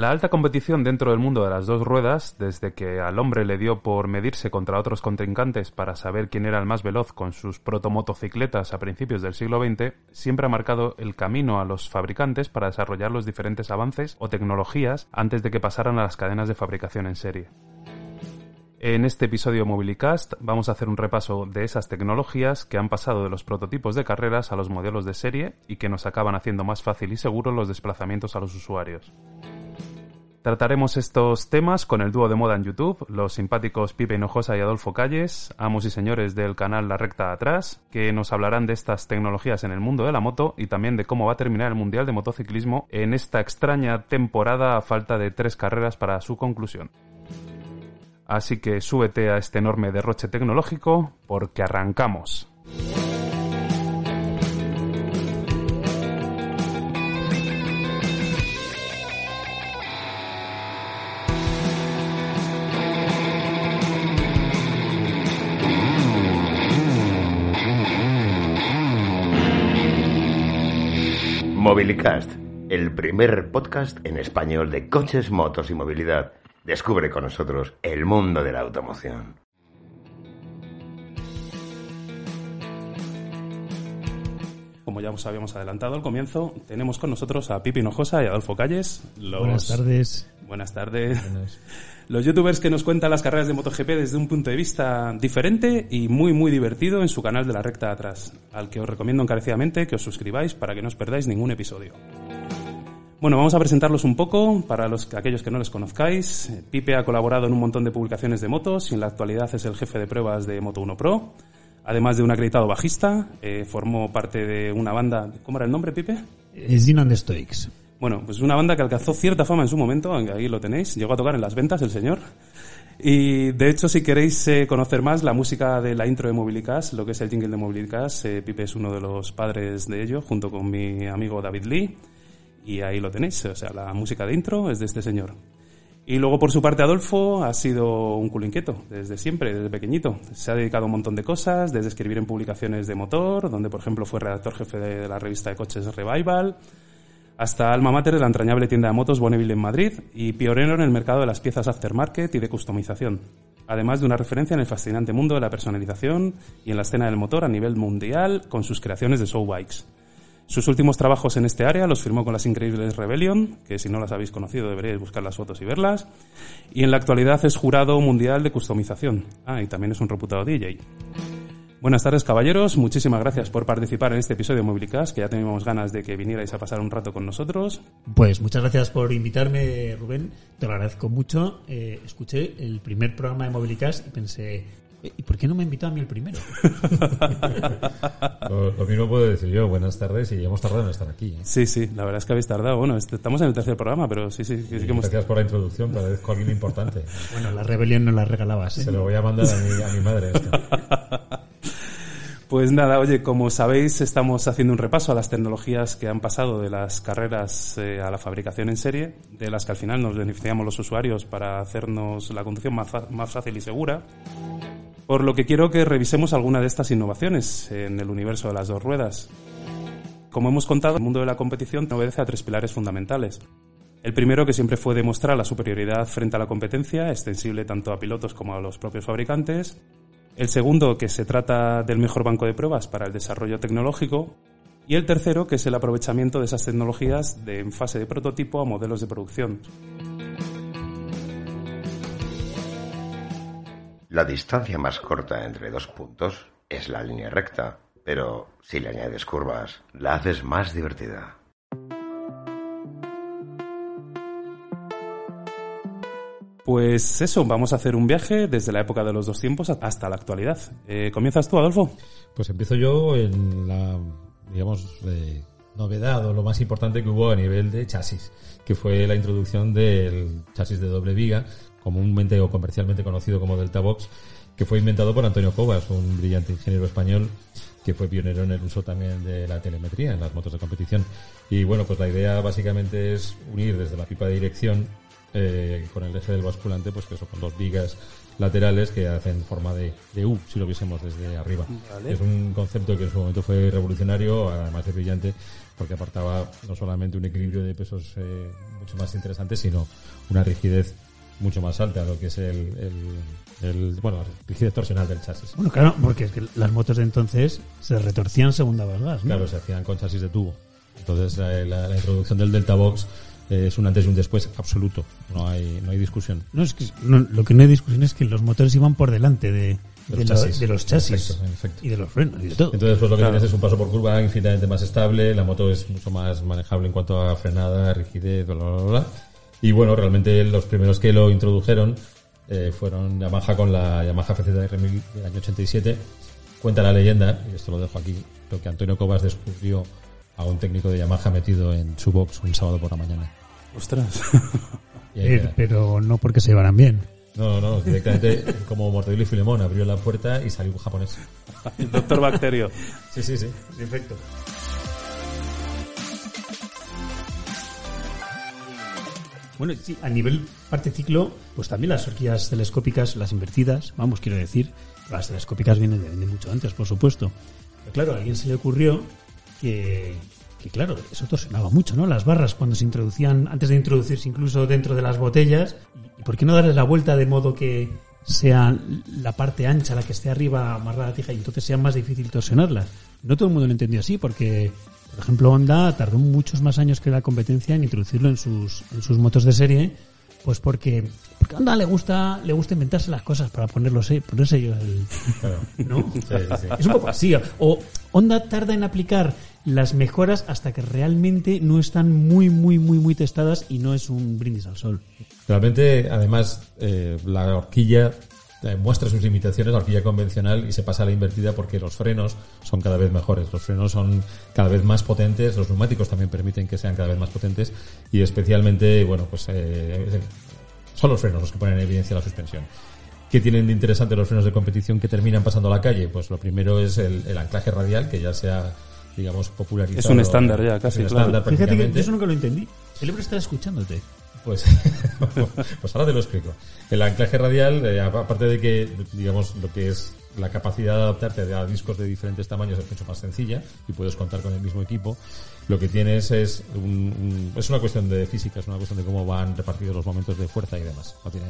La alta competición dentro del mundo de las dos ruedas, desde que al hombre le dio por medirse contra otros contrincantes para saber quién era el más veloz con sus protomotocicletas a principios del siglo XX, siempre ha marcado el camino a los fabricantes para desarrollar los diferentes avances o tecnologías antes de que pasaran a las cadenas de fabricación en serie. En este episodio Mobilicast vamos a hacer un repaso de esas tecnologías que han pasado de los prototipos de carreras a los modelos de serie y que nos acaban haciendo más fácil y seguro los desplazamientos a los usuarios. Trataremos estos temas con el dúo de moda en YouTube, los simpáticos Pipe Hinojosa y Adolfo Calles, amos y señores del canal La Recta Atrás, que nos hablarán de estas tecnologías en el mundo de la moto y también de cómo va a terminar el Mundial de Motociclismo en esta extraña temporada a falta de tres carreras para su conclusión. Así que súbete a este enorme derroche tecnológico porque arrancamos. Mobilicast, el primer podcast en español de coches, motos y movilidad. Descubre con nosotros el mundo de la automoción. Como ya os habíamos adelantado al comienzo, tenemos con nosotros a Pipi Hinojosa y Adolfo Calles. los- Buenas tardes. Buenas tardes. Los youtubers que nos cuentan las carreras de MotoGP desde un punto de vista diferente y muy muy divertido en su canal de la recta de atrás, al que os recomiendo encarecidamente que os suscribáis para que no os perdáis ningún episodio. Bueno, vamos a presentarlos un poco para los aquellos que no les conozcáis. Pipe ha colaborado en un montón de publicaciones de motos y en la actualidad es el jefe de pruebas de Moto 1 Pro. Además de un acreditado bajista, eh, formó parte de una banda. ¿Cómo era el nombre, Pipe? And the Stoics. Bueno, pues una banda que alcanzó cierta fama en su momento, ahí lo tenéis, llegó a tocar en las ventas el señor. Y de hecho, si queréis eh, conocer más la música de la intro de Mobilicast, lo que es el jingle de Mobilicast, eh, Pipe es uno de los padres de ello, junto con mi amigo David Lee. Y ahí lo tenéis, o sea, la música de intro es de este señor. Y luego, por su parte, Adolfo ha sido un culo inquieto, desde siempre, desde pequeñito. Se ha dedicado a un montón de cosas, desde escribir en publicaciones de motor, donde, por ejemplo, fue redactor jefe de la revista de coches Revival, hasta alma mater de la entrañable tienda de motos Bonneville en Madrid y pionero en el mercado de las piezas aftermarket y de customización. Además de una referencia en el fascinante mundo de la personalización y en la escena del motor a nivel mundial con sus creaciones de show bikes. Sus últimos trabajos en este área los firmó con las increíbles Rebellion, que si no las habéis conocido deberíais buscar las fotos y verlas, y en la actualidad es jurado mundial de customización. Ah, y también es un reputado DJ. Buenas tardes, caballeros. Muchísimas gracias por participar en este episodio de Mobilicast, que ya teníamos ganas de que vinierais a pasar un rato con nosotros. Pues muchas gracias por invitarme, Rubén. Te lo agradezco mucho. Eh, escuché el primer programa de Mobilicast y pensé, "Eh, ¿y por qué no me invitó a mí el primero? Lo, lo mismo puedo decir yo. Buenas tardes y hemos tardado en estar aquí. ¿eh? Sí, sí, la verdad es que habéis tardado. Bueno, este- estamos en el tercer programa, pero sí, sí, sí, sí que hemos... Gracias por la introducción, parezco alguien importante. bueno, la rebelión no la regalabas. ¿eh? Se lo voy a mandar a mi, a mi madre. esto. Pues nada, oye, como sabéis, estamos haciendo un repaso a las tecnologías que han pasado de las carreras eh, a la fabricación en serie, de las que al final nos beneficiamos los usuarios para hacernos la conducción más, más fácil y segura. Por lo que quiero que revisemos alguna de estas innovaciones en el universo de las dos ruedas. Como hemos contado, el mundo de la competición obedece a tres pilares fundamentales. El primero, que siempre fue demostrar la superioridad frente a la competencia, extensible tanto a pilotos como a los propios fabricantes. El segundo, que se trata del mejor banco de pruebas para el desarrollo tecnológico. Y el tercero, que es el aprovechamiento de esas tecnologías de en fase de prototipo a modelos de producción. La distancia más corta entre dos puntos es la línea recta, pero si le añades curvas, la haces más divertida. Pues eso, vamos a hacer un viaje desde la época de los dos tiempos hasta la actualidad. Eh, ¿Comienzas tú, Adolfo? Pues empiezo yo en la, digamos, eh, novedad o lo más importante que hubo a nivel de chasis, que fue la introducción del chasis de doble viga, comúnmente o comercialmente conocido como Delta Box, que fue inventado por Antonio Cobas, un brillante ingeniero español que fue pionero en el uso también de la telemetría en las motos de competición. Y bueno, pues la idea básicamente es unir desde la pipa de dirección eh, con el eje del basculante, pues que eso, con dos vigas laterales que hacen forma de, de U, si lo viésemos desde arriba. Vale. Es un concepto que en su momento fue revolucionario, además de brillante, porque aportaba no solamente un equilibrio de pesos eh, mucho más interesante, sino una rigidez mucho más alta, lo que es el, el, el- bueno, la rigidez torsional del chasis. Bueno, claro, porque es que las motos de entonces se retorcían según dabas gas, ¿no? Claro, se hacían con chasis de tubo. Entonces la, la- la introducción del Delta Box es un antes y un después absoluto. No hay, no hay discusión. No, es que no, lo que no hay discusión es que los motores iban por delante de, De de los lo- chasis. de los chasis efecto, efecto. y de los frenos y de todo. Entonces, pues lo que Claro. tienes es un paso por curva infinitamente más estable, la moto es mucho más manejable en cuanto a frenada, rigidez, bla, bla, bla, bla. Y bueno, realmente los primeros que lo introdujeron eh, fueron Yamaha con la Yamaha FZR1000 del año 87. Cuenta la leyenda, y esto lo dejo aquí, lo que Antonio Cobas descubrió a un técnico de Yamaha metido en su box un sábado por la mañana. Ostras. Eh, pero no porque se llevaran bien. No, no, directamente como Mortadelo y Filemón abrió la puerta y salió un japonés. Doctor Bacterio. Sí, sí, sí. Perfecto. Bueno, sí, a nivel parte ciclo, pues también las horquillas telescópicas, las invertidas, vamos, quiero decir, las telescópicas vienen de, de mucho antes, por supuesto. Pero claro, a alguien se le ocurrió que, que, claro, eso torsionaba mucho, ¿no? Las barras cuando se introducían, antes de introducirse incluso dentro de las botellas, ¿y por qué no darles la vuelta de modo que sea la parte ancha la que esté arriba amarrada a la tija y entonces sea más difícil torsionarlas? No todo el mundo lo entendió así porque, por ejemplo, Honda tardó muchos más años que la competencia en introducirlo en sus, en sus motos de serie, pues porque, porque a Honda le gusta, le gusta inventarse las cosas para ponerlo, ponerse ellos el, Claro. ¿no? Sí, sí. Es un poco así. O Honda tarda en aplicar las mejoras hasta que realmente no están muy, muy, muy, muy testadas y no es un brindis al sol. Realmente, además, eh, la horquilla eh, muestra sus limitaciones, la horquilla convencional, y se pasa a la invertida porque los frenos son cada vez mejores. Los frenos son cada vez más potentes, los neumáticos también permiten que sean cada vez más potentes, y especialmente, bueno, pues eh, son los frenos los que ponen en evidencia la suspensión. ¿Qué tienen de interesante los frenos de competición que terminan pasando a la calle? Pues lo primero es el, el anclaje radial, que ya se ha, digamos, popularizado. Es un estándar ya, casi, Es un claro. estándar Fíjate que yo eso nunca lo entendí. El hombre está escuchándote. Pues, pues ahora te lo explico. El anclaje radial, eh, aparte de que, digamos, lo que es la capacidad de adaptarte a discos de diferentes tamaños es mucho más sencilla y puedes contar con el mismo equipo, lo que tienes es un, un- es una cuestión de física, es una cuestión de cómo van repartidos los momentos de fuerza y demás. No tiene,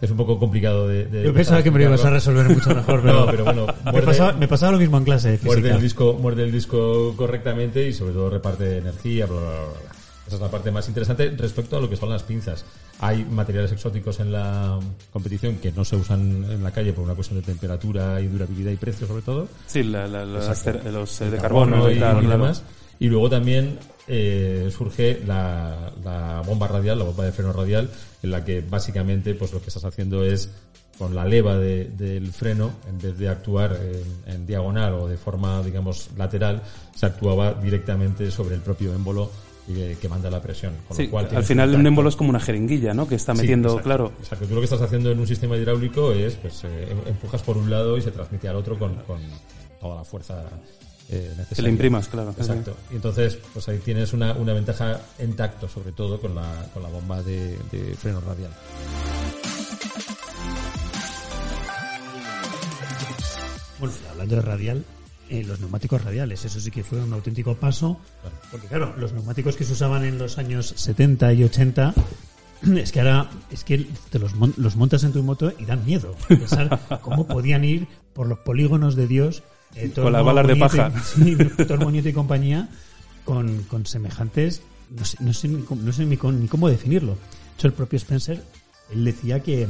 es un poco complicado de... de Yo pensaba que me lo ibas a resolver mucho mejor, pero, No, pero bueno, me, muerde- pasaba, me pasaba lo mismo en clase de muerde física. el disco muerde el disco correctamente y sobre todo reparte energía bla, bla, bla, bla. Esa es la parte más interesante respecto a lo que son las pinzas hay materiales exóticos en la competición que no se usan en la calle por una cuestión de temperatura y durabilidad y precio sobre todo Sí, la- las los eh, de carbono carbono y, y, tal, y claro. demás. Y luego también eh, surge la, la bomba radial, la bomba de freno radial, en la que básicamente pues lo que estás haciendo es con la leva de- del freno, en vez de actuar en, en diagonal o de forma, digamos, lateral, se actuaba directamente sobre el propio émbolo y, que manda la presión. Con Sí, lo cual al final un émbolo es como una jeringuilla, ¿no? Que está Sí, metiendo, exacto, claro. Exacto. Tú lo que estás haciendo en un sistema hidráulico es, pues, eh, em- empujas por un lado y se transmite al otro con, con toda la fuerza eh, necesaria. Que le imprimas, claro. Exacto. Y entonces, pues ahí tienes una, una ventaja en tacto, sobre todo con la, con la bomba de, de freno radial. Bueno, hablando de radial, eh, los neumáticos radiales, eso sí que fue un auténtico paso, porque claro, los neumáticos que se usaban en los años 70 y 80, es que ahora, es que te los, los montas en tu moto y dan miedo. Pensar cómo podían ir por los polígonos de Dios. eh, Con las balas de paja. Sí, Nieto y compañía, con, con semejantes, no sé, no sé, ni, cómo, no sé ni, ni cómo definirlo. De hecho, el propio Spencer, él decía que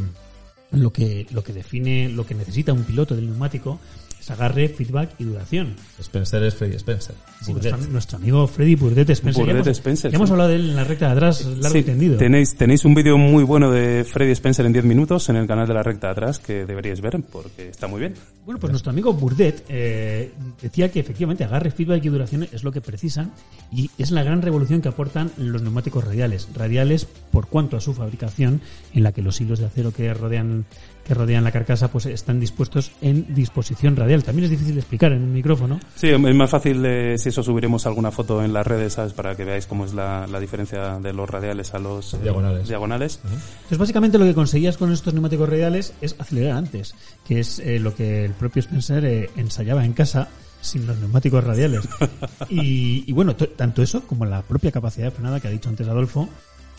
lo que, lo que define, lo que necesita un piloto del neumático es agarre, feedback y duración. Spencer es Freddy Spencer. Sí, Burdett. nuestro, nuestro amigo Freddy Burdett Spencer. ya hemos, Spencer, ya hemos hablado de él en la recta de atrás, largo Sí, y tendido. Tenéis, tenéis un vídeo muy bueno de Freddy Spencer en 10 minutos en el canal de la recta de atrás que deberíais ver porque está muy bien. Bueno, pues nuestro amigo Burdett eh, decía que efectivamente agarre, feedback y duración es lo que precisan y es la gran revolución que aportan los neumáticos radiales. Radiales por cuanto a su fabricación, en la que los hilos de acero que rodean que rodean la carcasa pues están dispuestos en disposición radial. También es difícil de explicar en un micrófono. Sí, es más fácil eh, si eso subiremos alguna foto en las redes, ¿sabes? Para que veáis cómo es la, la diferencia de los radiales a los eh, Diagonales. diagonales. Entonces, básicamente lo que conseguías con estos neumáticos radiales es acelerar antes, que es eh, lo que el propio Spencer eh, ensayaba en casa sin los neumáticos radiales. Y, y bueno, to- tanto eso como la propia capacidad de frenada que ha dicho antes Adolfo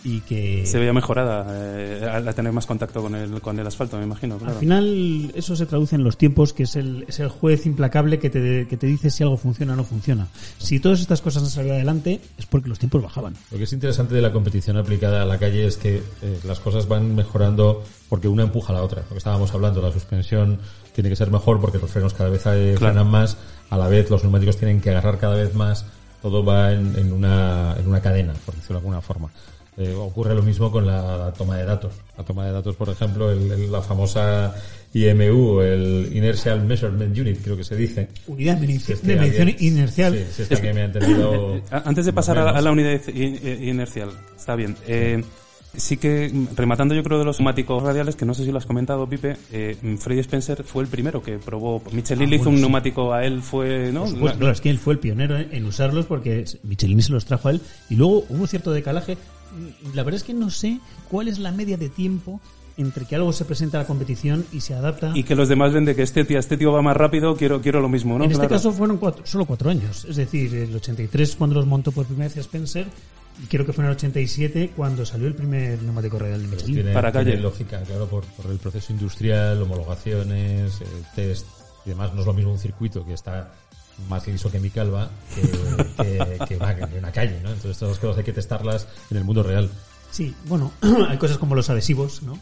y que Se veía mejorada eh, al tener más contacto con el, con el asfalto, me imagino. Claro. al final eso se traduce en los tiempos, que es el, es el juez implacable que te, que te dice si algo funciona o no funciona. Si todas estas cosas han salido adelante es porque los tiempos bajaban. Lo que es interesante de la competición aplicada a la calle es que eh, las cosas van mejorando porque una empuja a la otra. Lo que estábamos hablando, la suspensión tiene que ser mejor porque los frenos cada vez eh, Claro. frenan más, a la vez los neumáticos tienen que agarrar cada vez más, todo va en, en una, en una cadena, por decirlo de alguna forma. Eh, ocurre lo mismo con la, toma de datos. La toma de datos, por ejemplo, el- el- la famosa IMU, el Inertial Measurement Unit, creo que se dice. Unidad de Si medición alguien- inercial. Sí, si es que me ha entendido. A- Antes de pasar a, a la unidad i- inercial, está bien. Eh, sí que, mm, rematando yo creo de los neumáticos radiales, que no sé si lo has comentado, Pipe, eh, mm, Freddy Spencer fue el primero que probó. Michelin Ah, le hizo bueno, un sí. neumático a él, fue, ¿no? Por supuesto, claro, es que él fue el pionero en, en usarlos porque Michelin se los trajo a él y luego hubo cierto decalaje. La verdad es que no sé cuál es la media de tiempo entre que algo se presenta a la competición y se adapta. Y que los demás ven de que este tío, este tío va más rápido, quiero, quiero lo mismo, ¿no? en este Claro. caso fueron cuatro- solo cuatro años. Es decir, el 83 cuando los montó por primera vez Spencer y creo que fue en el 87 cuando salió el primer neumático real de Michelin. Tiene, Para tiene calle. lógica, claro, por, por el proceso industrial, homologaciones, eh, test y demás. No es lo mismo un circuito que está más liso que mi calva que, que, que va en una calle, ¿no? Entonces todas las cosas hay que testarlas en el mundo real. Sí, bueno, hay cosas como los adhesivos, ¿no?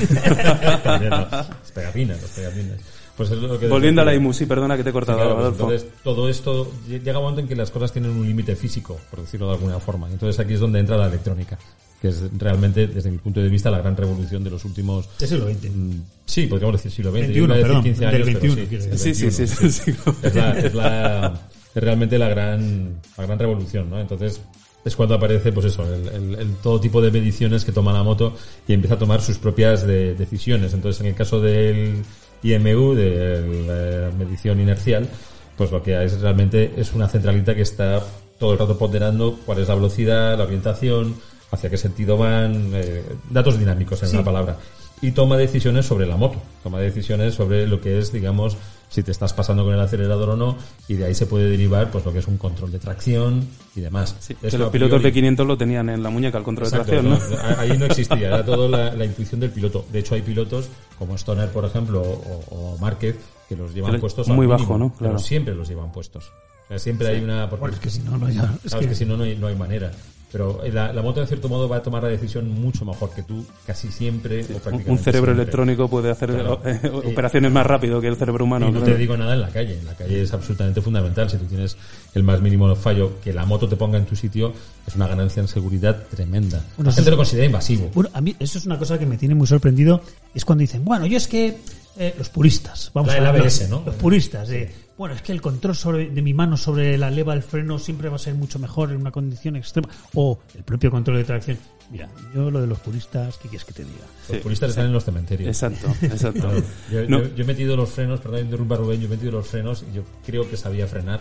También, ¿no? Las pegatinas, las pegatinas. Pues es lo que Volviendo a la IMU, sí, perdona que te he Sí, cortado, claro, pues entonces todo esto llega un momento en que las cosas tienen un límite físico, por decirlo de alguna forma. Entonces aquí es donde entra la electrónica, que es realmente, desde mi punto de vista, la gran revolución de los últimos Del siglo XX. Mm, Sí, podríamos decir siglo XX. 21, Yo iba a decir perdón, 15 del años, pero 21, sí, quiero del Sí, sí, sí, 21, sí, sí. Es, la, es, la- es realmente la gran, la gran revolución, ¿no? Entonces, es cuando aparece, pues eso, el, el- el todo tipo de mediciones que toma la moto y empieza a tomar sus propias de- decisiones. Entonces, en el caso del IMU, de la medición inercial, pues lo que hay es realmente es una centralita que está todo el rato ponderando cuál es la velocidad, la orientación, hacia qué sentido van, eh, datos dinámicos en Sí. una palabra. Y toma decisiones sobre la moto, toma decisiones sobre lo que es, digamos, si te estás pasando con el acelerador o no, y de ahí se puede derivar pues lo que es un control de tracción y demás. Sí, que los pilotos priori- de 500 lo tenían en la muñeca, el control Exacto, de tracción, ¿no? ¿no? Ahí no existía, era todo la, la intuición del piloto. De hecho, hay pilotos como Stoner, por ejemplo, o, o Márquez, que los llevan le- puestos al muy mínimo, bajo, ¿no? pero Claro. siempre los llevan puestos. O sea, siempre hay una... porque- Bueno, es que si no, no hay nada. Es Claro, es que- que si no, no hay, no hay manera. Pero la, la moto, en cierto modo, va a tomar la decisión mucho mejor que tú, casi siempre. o Un- prácticamente Un cerebro siempre. electrónico puede hacer Claro. eh, Y- operaciones más rápido que el cerebro humano. Y no claro. te digo nada en la calle. En la calle es absolutamente fundamental. Si tú tienes el más mínimo fallo, que la moto te ponga en tu sitio, es una ganancia en seguridad tremenda. Bueno, la gente es- lo considera invasivo. Bueno, a mí eso es una cosa que me tiene muy sorprendido, es cuando dicen, bueno, yo es que eh, los puristas, vamos La- a el ver, ABS, ¿no? los puristas, de, bueno, es que el control sobre, de mi mano sobre la leva del freno siempre va a ser mucho mejor en una condición extrema, o el propio control de tracción. Mira, yo lo de los puristas, ¿qué quieres que te diga? Los Sí, puristas están en los cementerios. Exacto, exacto. Yo, No. yo- yo he metido los frenos, perdón, interrumpa Rubén, yo he metido los frenos y yo creo que sabía frenar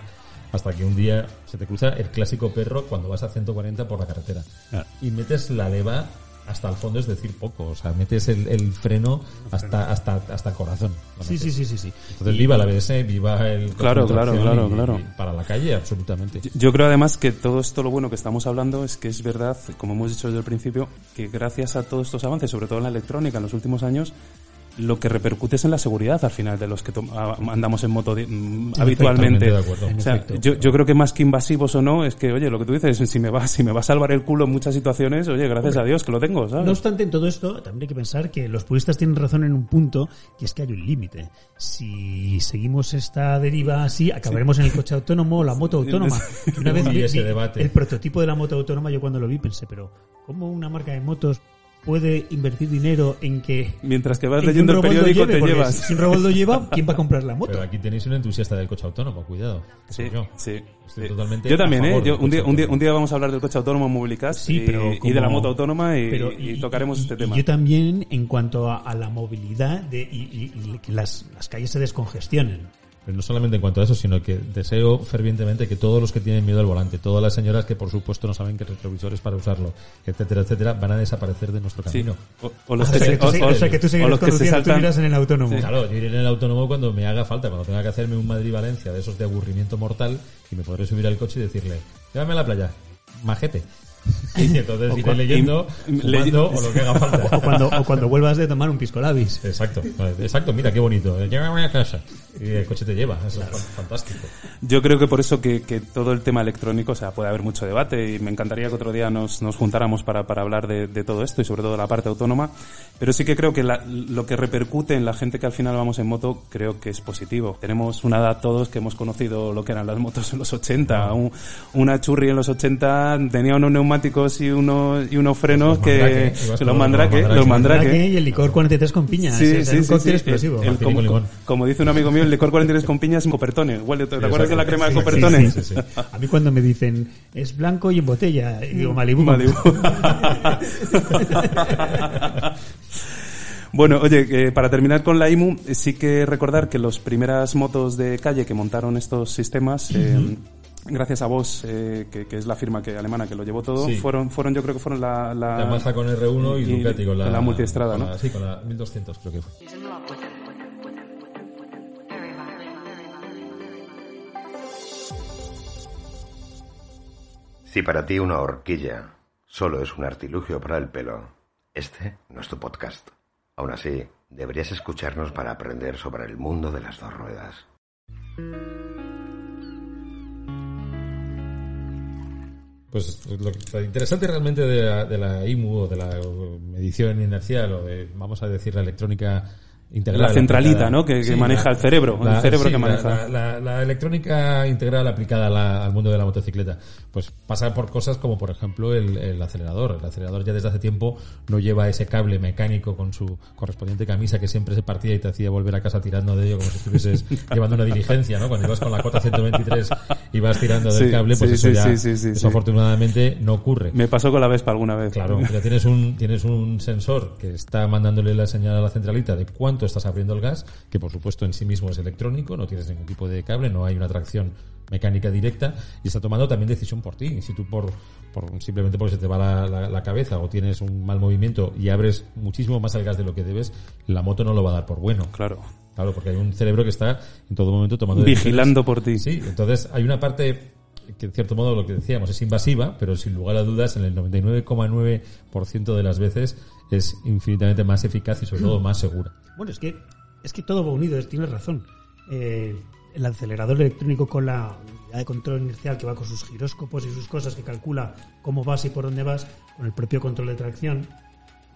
hasta que un día se te cruza el clásico perro cuando vas a 140 por la carretera Claro. y metes la leva hasta el fondo, es decir, poco, o sea, metes el, el freno hasta, hasta, hasta el corazón. Sí, sí, sí, sí, sí. Entonces, viva la ABS, viva el... Claro, claro, claro, y- claro. y para la calle, absolutamente. Yo creo además que todo esto lo bueno que estamos hablando es que es verdad, como hemos dicho desde el principio, que gracias a todos estos avances, sobre todo en la electrónica en los últimos años, lo que repercute es en la seguridad al final de los que andamos en moto mm, habitualmente. O sea, yo, yo, creo que más que invasivos o no, es que, oye, lo que tú dices, si me va, si me va a salvar el culo en muchas situaciones, oye, gracias a Dios que lo tengo, ¿sabes? No obstante, en todo esto, también hay que pensar que los puristas tienen razón en un punto, que es que hay un límite. Si seguimos esta deriva así, acabaremos en el coche autónomo o la moto autónoma. Una vez vi, el prototipo de la moto autónoma, yo cuando lo vi pensé, pero ¿cómo una marca de motos puede invertir dinero en que mientras que vas leyendo el periódico te llevas. si un robot lo lleva quién va a comprar la moto pero aquí tenéis un entusiasta del coche autónomo cuidado. Sí yo. sí, yo también eh yo, un día un día un día vamos a hablar del coche autónomo Movilicast y, y, de la moto autónoma y, tocaremos este tema. yo también en cuanto a, la movilidad de, y, que las, las calles se descongestionen pero no solamente en cuanto a eso, sino que deseo fervientemente que todos los que tienen miedo al volante, todas las señoras que por supuesto no saben que el retrovisor es para usarlo, etcétera, etcétera, van a desaparecer de nuestro camino. O, los que, se, o, sea, que tú tú irás en el autónomo. Claro, yo iré en el autónomo cuando me haga falta, cuando tenga que hacerme un Madrid-Valencia de esos de aburrimiento mortal y me podré subir al coche y decirle, llévame a la playa, majete. Y entonces iré leyendo, fumando o lo que haga falta. O cuando, o cuando vuelvas de tomar un pisco labis. Exacto, exacto, mira qué bonito. Llévame a casa. Y el coche te lleva, es fantástico. Yo creo que por eso que, que, todo el tema electrónico, o sea, puede haber mucho debate y me encantaría que otro día nos, nos juntáramos para, para hablar de, de, todo esto y sobre todo la parte autónoma. Pero sí que creo que la, lo que repercute en la gente que al final vamos en moto, creo que es positivo. Tenemos una edad todos que hemos conocido lo que eran las motos en los 80. Un, una churri en los 80 tenía unos neumáticos y, uno, y unos frenos que, los mandrake, los mandrake. Y el licor 43 con piña. Sí, sí, sí, explosivo. como, como, dice un amigo mío, el licor 43 con piña es un copertone. ¿te acuerdas de la crema de copertone? A mí cuando me dicen, es blanco y en botella, y digo, Malibu. Malibu. Bueno, oye, para terminar con la IMU, sí que recordar que las primeras motos de calle que montaron estos sistemas, eh, gracias a vos, eh, que, es la firma que alemana que lo llevó todo, fueron, fueron yo creo que fueron la... La, la con R1 y, Ducati con la... la multiestrada, ¿no? sí, con la 1200 creo que fue. Si para ti una horquilla solo es un artilugio para el pelo, este no es tu podcast. Aún así, deberías escucharnos para aprender sobre el mundo de las dos ruedas. Pues lo, interesante realmente de la, IMU o de la medición inercial o de, vamos a decir, la electrónica la centralita, ¿no? Que, maneja el cerebro, el cerebro que maneja. La, electrónica integral aplicada al mundo de la motocicleta, pues pasa por cosas como, por ejemplo, el, acelerador. El acelerador ya desde hace tiempo no lleva ese cable mecánico con su correspondiente camisa que siempre se partía y te hacía volver a casa tirando de ello como si estuvieses llevando una diligencia, ¿no? Cuando ibas con la cota 123 y vas tirando del cable, pues eso ya, eso afortunadamente no ocurre. Me pasó con la Vespa alguna vez. Claro, ya tienes un, tienes un sensor que está mandándole la señal a la centralita de cuánto estás abriendo el gas, que por supuesto en sí mismo es electrónico, no tienes ningún tipo de cable, no hay una tracción mecánica directa y está tomando también decisión por ti. Y si tú por, por simplemente porque se te va la, la, cabeza o tienes un mal movimiento y abres muchísimo más el gas de lo que debes, la moto no lo va a dar por bueno. Claro. Claro, porque hay un cerebro que está en todo momento tomando Vigilando por ti. Sí, entonces hay una parte que en cierto modo lo que decíamos es invasiva, pero sin lugar a dudas en el 99,9% de las veces es infinitamente más eficaz y sobre todo más segura. Bueno, es que es que todo va unido, tienes razón. Eh, el acelerador electrónico con la unidad de control inercial que va con sus giróscopos y sus cosas que calcula cómo vas y por dónde vas, con el propio control de tracción,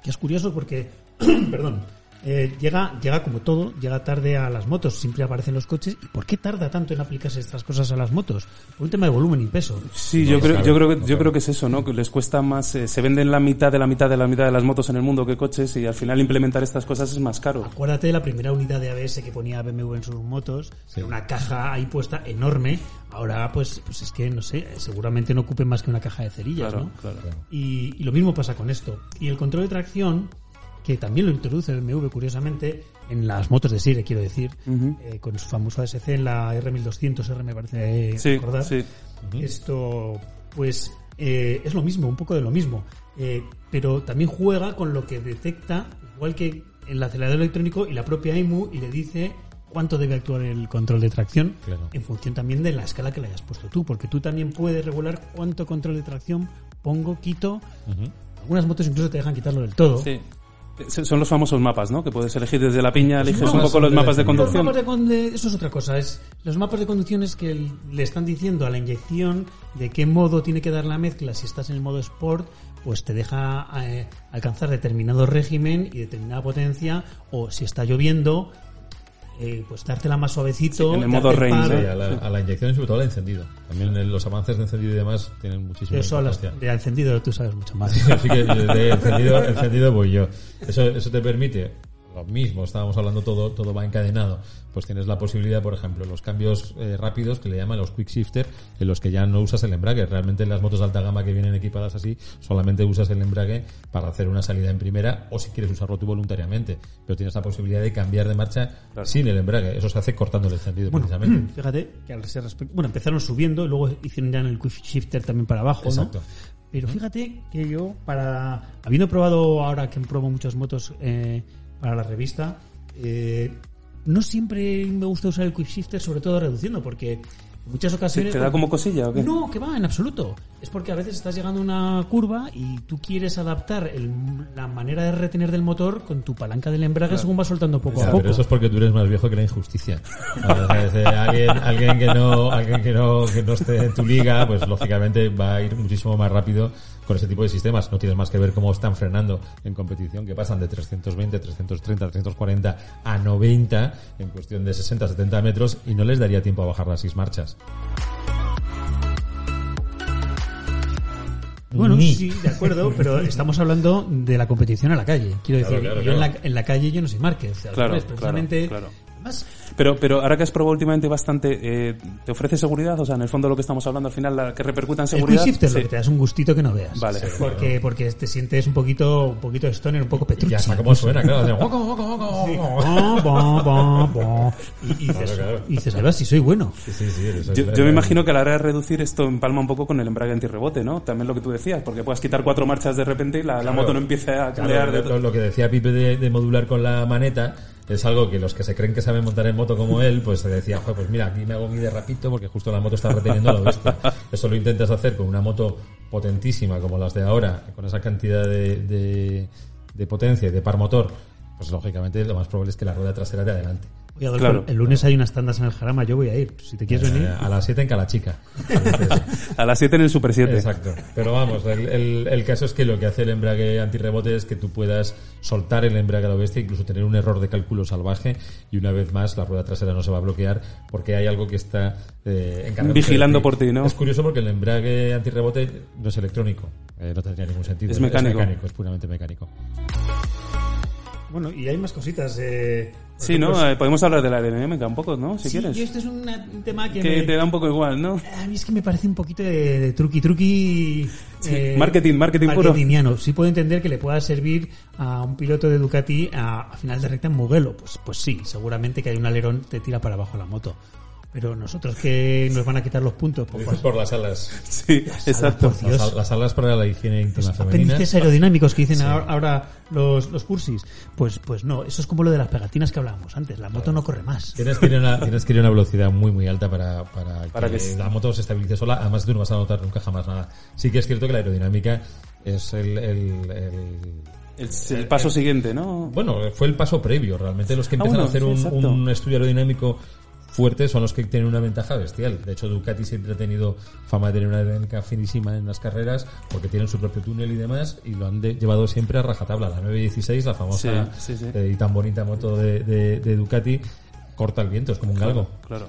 que es curioso porque, perdón, eh, llega, llega como todo, llega tarde a las motos, siempre aparecen los coches. ¿Y por qué tarda tanto en aplicarse estas cosas a las motos? Por un tema de volumen y peso. Sí, yo creo, yo creo que, yo creo que es eso, ¿no? Que les cuesta más, eh, se venden la mitad de la mitad de la mitad de las motos en el mundo que coches y al final implementar estas cosas es más caro. Acuérdate de la primera unidad de ABS que ponía BMW en sus motos, una caja ahí puesta enorme. Ahora, pues, pues es que, no sé, seguramente no ocupe más que una caja de cerillas, ¿no? y lo mismo pasa con esto. Y el control de tracción, que también lo introduce el BMW, curiosamente, en las motos de Sire, quiero decir, eh, con su famoso ASC en la R1200, R me parece recordar. Esto, pues, eh, es lo mismo, un poco de lo mismo. Eh, pero también juega con lo que detecta, igual que el acelerador electrónico y la propia IMU, y le dice cuánto debe actuar el control de tracción en función también de la escala que le hayas puesto tú, porque tú también puedes regular cuánto control de tracción pongo, quito. Algunas motos incluso te dejan quitarlo del todo. Son los famosos mapas, ¿no? Que puedes elegir desde la piña, eliges No, un poco los mapas de. Los conducción. mapas de con- de- eso es otra cosa. Es los mapas de conducción es que le están diciendo a la inyección de qué modo tiene que dar la mezcla. Si estás en el modo Sport, pues te deja eh, alcanzar determinado régimen y determinada potencia. O si está lloviendo, eh, pues dártela más suavecito. Sí, en el modo range. Sí, a, la, a la inyección y sobre todo al encendido. También los avances de encendido y demás tienen muchísimo Eso las- de encendido tú sabes mucho más. Así que de encendido, encendido voy yo. Eso, eso te permite, lo mismo, estábamos hablando todo, todo va encadenado. Pues tienes la posibilidad, por ejemplo, los cambios eh, rápidos que le llaman los quick shifter, en los que ya no usas el embrague. Realmente en las motos de alta gama que vienen equipadas así, solamente usas el embrague para hacer una salida en primera o si quieres usarlo tú voluntariamente. Pero tienes la posibilidad de cambiar de marcha sin el embrague. Eso se hace cortando el encendido Bueno, precisamente. fíjate que al respecto, bueno, empezaron subiendo y luego hicieron ya en el quick shifter también para abajo, Exacto. ¿no? Pero fíjate que yo, para habiendo probado ahora que probo muchas motos eh, para la revista, eh, no siempre me gusta usar el quick shifter, sobre todo reduciendo, porque en muchas ¿Te, ocasiones te da como cosilla o qué? no, que va, en absoluto. Es porque a veces estás llegando a una curva y tú quieres adaptar el- la manera de retener del motor con tu palanca del embrague según va soltando poco Ya, a poco. pero eso es porque tú eres más viejo que la injusticia. Alguien que no, alguien que no, que no esté en tu liga, pues lógicamente va a ir muchísimo más rápido con ese tipo de sistemas. No tienes más que ver cómo están frenando en competición, que pasan de 320, 330, 340 a 90 en cuestión de 60, 70 metros y no les daría tiempo a bajar las seis marchas. Bueno, Ni. sí, de acuerdo, pero estamos hablando de la competición a la calle. Quiero Claro, decir, claro, yo En, la, en la calle yo no soy Márquez. al Claro, revés, claro, precisamente. claro. Pero, pero ahora que has probado últimamente bastante, eh, ¿te ofrece seguridad? O sea, en el fondo lo que estamos hablando al final, la que repercuta en el seguridad. shifter Sí. lo que te das un gustito que no veas. Vale. Sí, porque, porque te sientes un poquito, un poquito stoner, un poco Y petrucci. hasta cómo suena, claro. Y, dices, Claro, si soy bueno. Sí, sí, sí, eso es Yo, me imagino que a la hora de reducir esto empalma un poco con el embrague antirrebote, ¿no? También lo que tú decías, porque puedes quitar cuatro marchas de repente y la, moto no empiece a Claro, cambiar de lo, lo que decía Pipe de, de modular con la maneta es algo que los que se creen que saben montar en moto como él, pues se decía, "Joder, pues mira, aquí me hago mi derrapito porque justo la moto está reteniendo la bestia. Eso lo intentas hacer con una moto potentísima como las de ahora, con esa cantidad de, de, de potencia y de par motor, pues lógicamente lo más probable es que la rueda trasera de adelante. Oye, Adolfo, Claro. el lunes hay unas tandas en el Jarama, yo voy a ir. Si te quieres venir. Eh, a las 7 en Calachica. A las 7 en el Super 7. Exacto. Pero vamos, el, el- el caso es que lo que hace el embrague antirrebote es que tú puedas soltar el embrague a la bestia, incluso tener un error de cálculo salvaje y una vez más la rueda trasera no se va a bloquear porque hay algo que está eh, Vigilando por ti, ¿no? Es curioso porque el embrague antirrebote no es electrónico. Eh, no tendría ningún sentido. Es mecánico. Es mecánico, es puramente mecánico. Bueno, y hay más cositas. Eh, Sí, ejemplo, ¿no? Eh, podemos hablar de la aerodinámica un poco, ¿no? Si sí, quieres. yo este es una- un tema que, Que me- te da un poco igual, ¿no? a mí es que me parece un poquito de, de truqui truqui. Sí, marketing, marketing puro. marketingiano. Sí puedo entender que le pueda servir a un piloto de Ducati a, a final de recta en Mugello. Pues, pues sí, seguramente que hay un alerón te tira para abajo la moto. Pero nosotros que nos van a quitar los puntos por, por las alas. Sí, exacto. por Dios. Las, al- las alas para la higiene íntima femenina. apéndices aerodinámicos que dicen ahora, ahora los, los cursis. Pues, pues no, eso es como lo de las pegatinas que hablábamos antes. La moto no corre más. Tienes que ir a una, tienes que ir a una velocidad muy muy alta para, para, Para que, la moto se estabilice sola. Además tú no vas a notar nunca jamás nada. Sí que es cierto que la aerodinámica es el, el- el- El, el paso siguiente, ¿no? bueno, fue el paso previo. Realmente los que Ah, empiezan bueno, a hacer sí, un, exacto. un estudio aerodinámico fuerte son los que tienen una ventaja bestial. De hecho, Ducati siempre ha tenido fama de tener una aerodinámica finísima en las carreras porque tienen su propio túnel y demás y lo han de- llevado siempre a rajatabla. La 916, la famosa Sí, sí, sí. eh, y tan bonita moto de, de- de Ducati, corta el viento, es como un galgo. Claro.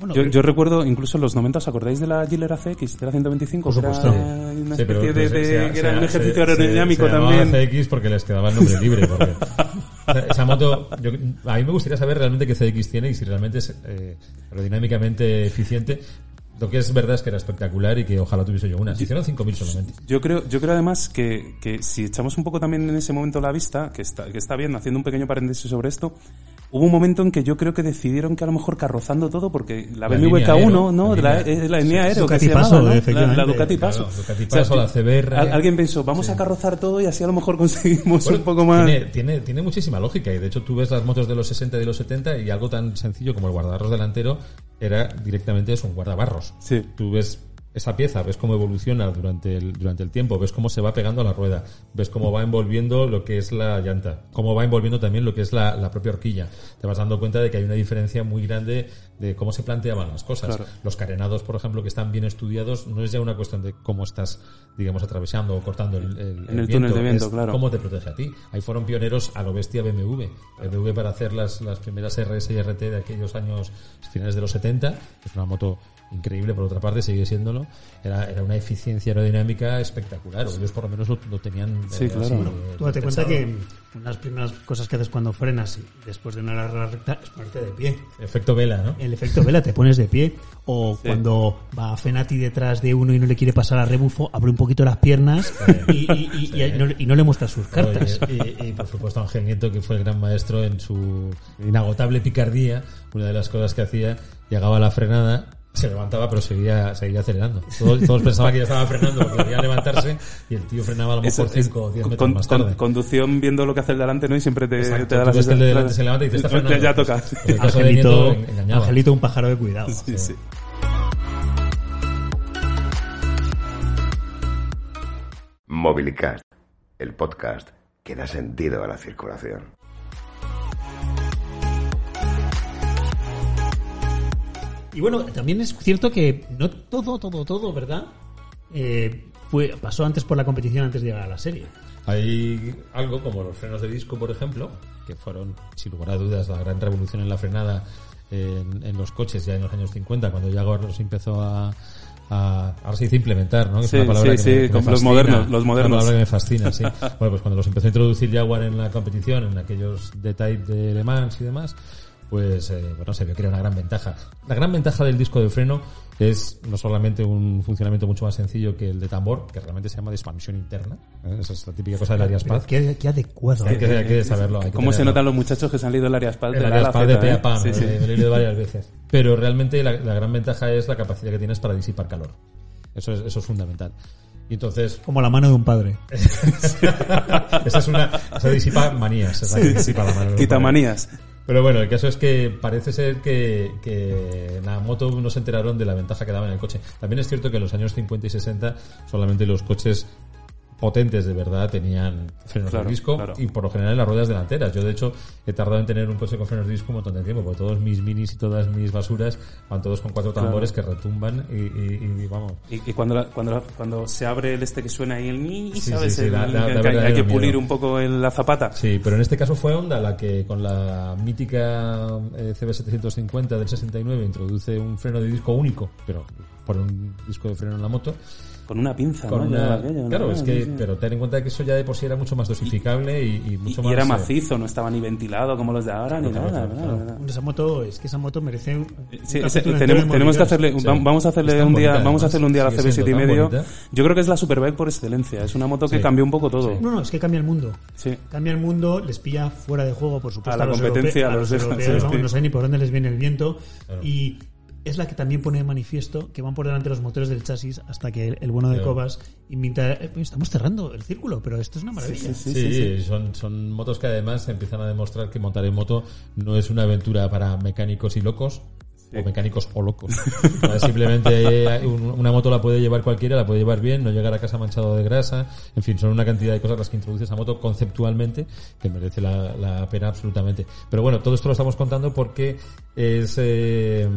Bueno, yo, pero- yo recuerdo incluso en los 90, ¿os acordáis de la Giller ACX, de la 125? Por Que era supuesto. una Sí, pero especie de, pues, que era un ejercicio aerodinámico se- se también. CX porque les quedaba el nombre libre. Porque, esa moto, yo- a mí me gustaría saber realmente qué CX tiene y si realmente es eh, aerodinámicamente eficiente. Lo que es verdad es que era espectacular y que ojalá tuviese yo una. Se hicieron 5.000 solamente. Yo creo, yo creo además que, que si echamos un poco también en ese momento la vista, que está, que está bien, haciendo un pequeño paréntesis sobre esto, hubo un momento en que yo creo que decidieron que a lo mejor carrozando todo, porque la, La BMW línea K1, Aero, ¿no? la La, línea- eh, la línea aero, Ducati que se Paso, llamaba, ¿no? La, efectivamente. la Ducati Claro, Paso. Ducati Paso, la CBR. al- alguien pensó, vamos a carrozar todo y así a lo mejor conseguimos Bueno, un poco más. Tiene, tiene, tiene muchísima lógica y de hecho tú ves las motos de los 60 y de los 70 y algo tan sencillo como el guardabarros delantero era directamente eso, un guardabarros. Sí. Tú ves esa pieza, ves cómo evoluciona durante el, durante el tiempo, ves cómo se va pegando a la rueda, ves cómo va envolviendo lo que es la llanta, cómo va envolviendo también lo que es la, la propia horquilla. Te vas dando cuenta de que hay una diferencia muy grande de cómo se planteaban las cosas. Claro. Los carenados, por ejemplo, que están bien estudiados, no es ya una cuestión de cómo estás, digamos, atravesando o cortando el, el- En el túnel de viento, es claro. cómo te protege a ti. Ahí fueron pioneros a lo bestia BMW. BMW para hacer las, las primeras RS y RT de aquellos años finales de los 70, es una moto increíble por otra parte, sigue siéndolo, era, era una eficiencia aerodinámica espectacular, o ellos por lo menos lo, lo tenían Sí, eh, claro. así, Bueno, eh, Tú date cuenta que una de las primeras cosas que haces cuando frenas después de una larga recta es ponerte de pie. Efecto vela, ¿no? El efecto vela, te pones de pie. O cuando va Fenati detrás de uno y no le quiere pasar a rebufo, abre un poquito las piernas y, y- y- y no, y no le muestra sus cartas. Oye, y, por supuesto Ángel Nieto, que fue el gran maestro en su inagotable picardía, una de las cosas que hacía, llegaba a la frenada, se levantaba pero seguía, seguía acelerando. Todos, todos pensaban que ya estaba frenando porque quería levantarse y el tío frenaba a lo mejor Eso es 5 o 10 con- metros más con- tarde. conducción viendo lo que hace el delante, ¿no? Y siempre te, Exacto, te da la ves que el de delante se levanta y te está frenando. Ya toca. Pues Nieto Angelito. Angelito, un pájaro de cuidado. Sí, sí. Movilicast, el podcast que da sentido a la circulación. Y bueno, también es cierto que no todo, todo, todo, ¿verdad? Eh, fue, pasó antes por la competición antes de llegar a la serie. Hay algo como los frenos de disco, por ejemplo, que fueron, sin lugar a dudas, la gran revolución en la frenada en, en los coches ya en los años 50, cuando Jaguar los empezó a, a- ahora se dice implementar, ¿no? Que es Sí, una palabra sí, que me- sí, que me los modernos, los Una modernos. palabra que me fascina, sí. Bueno, pues cuando los empezó a introducir Jaguar en la competición, en aquellos detalles de Le Mans y demás, pues eh, bueno, se vio que era una gran ventaja. La gran ventaja del disco de freno es no solamente un funcionamiento mucho más sencillo que el de tambor, que realmente se llama de expansión interna. ¿eh? Esa es la típica cosa del área Spaz. qué, qué adecuado. Hay que, hay que saberlo. hay que ¿Cómo se tenerlo. notan los muchachos que se han leído el área spaz de El la área Spaz de Z, pe eh? Sí, ¿no? sí. me lo he leído varias veces. Pero realmente la, la gran ventaja es la capacidad que tienes para disipar calor. Eso es, eso es fundamental. Y entonces, Como la mano de un padre. esa es una, esa disipa manías, es la que disipa la mano. Quitamanías. Pero bueno, el caso es que parece ser que, que en la moto no se enteraron de la ventaja que daba en el coche. También es cierto que en los años 50 y 60 solamente los coches potentes de verdad tenían frenos Claro, de disco claro. y por lo general en las ruedas delanteras. Yo de hecho he tardado en tener un coche con frenos de disco un montón de tiempo, porque todos mis minis y todas mis basuras van todos con cuatro tambores que retumban y, y- y vamos. Y, y cuando, la- cuando, la- cuando se abre el este que suena ahí el ni, Sí, ¿sabes? sí, sí, El- que- hay, hay que pulir miedo. un poco el- la zapata. Sí, pero en este caso fue Honda la que con la mítica eh, CB750 del 69 introduce un freno de disco único, pero por un disco de freno en la moto. Con una pinza, Con ¿no? una- Ya aquello, ¿no? claro, es que, sí. pero ten en cuenta que eso ya de por sí era mucho más dosificable y, y Y, mucho y más. era eh, macizo, no estaba ni ventilado como los de ahora, ni Claro, nada. claro, claro. Esa moto, es que esa moto merece un, Sí, un ese- entero tenemos, en tenemos que hacerle, Sí. vamos a hacerle un día, bonita, vamos a hacerle un día a la Sigue CB7 y medio. bonita. Yo creo que es la Superbike por excelencia. Es una moto que Sí. cambió un poco todo. No, no, es que cambia el mundo. Sí. Cambia el mundo, les pilla fuera de juego, por supuesto. A la competencia, a los europeos, no sé ni por dónde les viene el viento. Y es la que también pone de manifiesto que van por delante los motores del chasis hasta que el, el bueno de. Cobas invita. eh, Estamos cerrando el círculo, pero esto es una maravilla. Sí, sí, sí. Son, son motos que además empiezan a demostrar que montar en moto no es una aventura para mecánicos y locos. O mecánicos o locos. Simplemente eh, un- una moto la puede llevar cualquiera, la puede llevar bien, no llegar a casa manchado de grasa. En fin, son una cantidad de cosas las que introduce esa moto conceptualmente que merece la, la pena absolutamente. Pero bueno, todo esto lo estamos contando porque es, eh,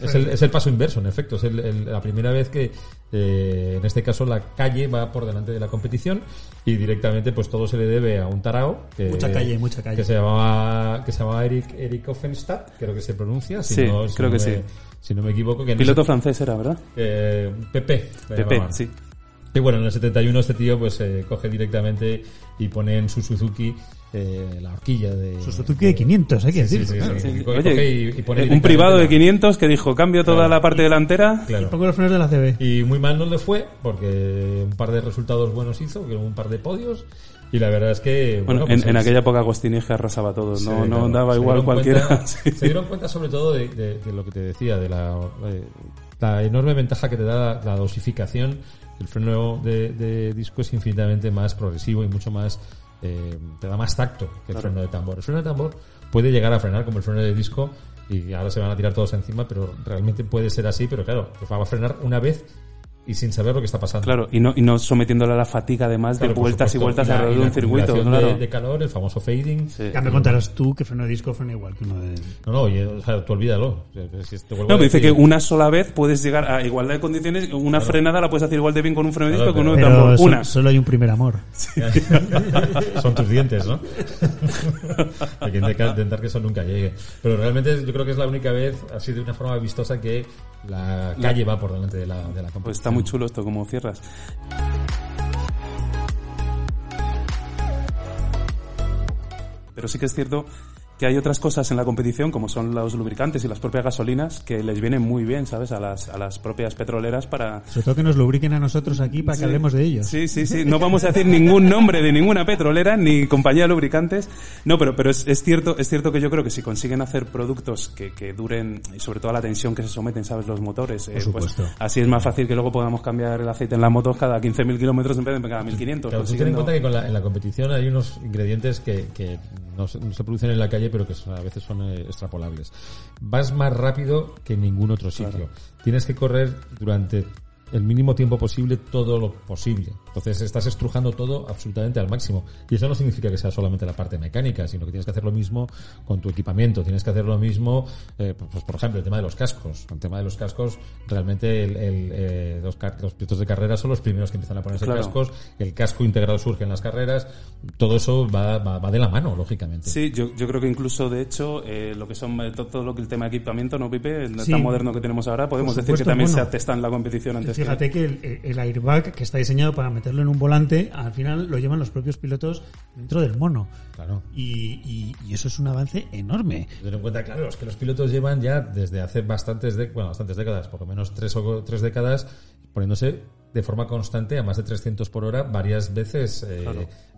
es, el, es el paso inverso, en efecto. Es el- el- la primera vez que, eh, en este caso, la calle va por delante de la competición y directamente pues todo se le debe a un tarao. Que, Mucha calle, mucha calle. Que se llamaba, que se llamaba Eric, Eric Offenstadt, creo que se pronuncia. Si Sí, no, si creo no que me- sí. Si no me equivoco. Que no Piloto sé- francés era, ¿verdad? eh, Pepe. Pepe, sí. Y bueno, en el 71 este tío pues eh, coge directamente y pone en su Suzuki eh, la horquilla de... Su Suzuki de 500, hay que Sí, decir. sí, sí, sí. Sí. Coge Oye, y- y pone un privado de la- 500 que dijo, cambio toda Claro. la parte delantera. Claro. Pongo los frenos de la CB. Y muy mal no le fue, porque un par de resultados buenos hizo, que un par de podios, y la verdad es que... Bueno, pues en, en es- aquella época Agostinige arrasaba todo, Sí, no, no claro. daba Se igual cualquiera. cuenta- Sí. Se dieron cuenta sobre todo de, de- de lo que te decía, de la, eh, la enorme ventaja que te da la, la dosificación. El freno de, de disco es infinitamente más progresivo y mucho más... eh, te da más tacto que el freno de tambor. El freno de tambor puede llegar a frenar como el freno de disco y ahora se van a tirar todos encima, pero realmente puede ser así, pero claro, va a frenar una vez y sin saber lo que está pasando. Claro, y no, y no sometiéndole a la fatiga además Claro, de vueltas y supuesto, vueltas la- alrededor y de un circuito. Claro. de, de calor, el famoso fading. Sí. Ya me contarás tú que freno de disco frena igual que uno de... No, no, oye, o sea, tú olvídalo. Si te vuelvo No, me dice que una sola vez puedes llegar a igualdad de condiciones. Una frenada la puedes hacer igual de bien con un freno de Claro, disco que con un pero- tambor. Una. solo hay un primer amor. Son tus dientes, ¿no? Hay que intentar intentar que eso nunca llegue. Pero realmente yo creo que es la única vez, así de una forma vistosa, que la calle va por delante de la, de la. Pues está muy chulo esto, como cierras. Pero sí que es cierto que hay otras cosas en la competición, como son los lubricantes y las propias gasolinas, que les vienen muy bien, ¿sabes? A las, a las propias petroleras para... Sobre todo que nos lubriquen a nosotros aquí para que hablemos de ellos. Sí, sí, sí. No vamos a decir ningún nombre de ninguna petrolera ni compañía de lubricantes. No, pero, pero es, es cierto, es cierto que yo creo que si consiguen hacer productos que, que duren, y sobre todo a la tensión que se someten, ¿sabes? Los motores, eh, pues supuesto. así es más fácil que luego podamos cambiar el aceite en las motos cada 15.000 kilómetros en vez de cada 1.500. Claro, tú ten en consiguiendo- cuenta que con la- en la competición hay unos ingredientes que, que no, se, no se producen en la calle, pero que son- a veces son eh, extrapolables. Vas más rápido que en ningún otro sitio. Tienes que correr durante el mínimo tiempo posible todo lo posible. Entonces estás estrujando todo absolutamente al máximo. Y eso no significa que sea solamente la parte mecánica, sino que tienes que hacer lo mismo con tu equipamiento. Tienes que hacer lo mismo, eh, pues por ejemplo, el tema de los cascos. El tema de los cascos, realmente el- el, eh, los, los pilotos de carrera son los primeros que empiezan a ponerse Claro. cascos. El casco integral surge en las carreras. Todo eso va, va, va de la mano, lógicamente. Sí, yo, yo creo que incluso, de hecho, eh, lo que son eh, to- todo, lo que el tema de equipamiento, ¿no, Pipe? El Sí. tan moderno que tenemos ahora, podemos decir que también bueno. se atesta en la competición antes que- Fíjate que el, el airbag que está diseñado para meterlo en un volante, al final lo llevan los propios pilotos dentro del mono. Claro. Y, y- y eso es un avance enorme. Tener en cuenta, claro, es que los pilotos llevan ya desde hace bastantes, de, bueno, bastantes décadas, por lo menos tres o tres décadas, poniéndose de forma constante a más de 300 por hora varias veces eh,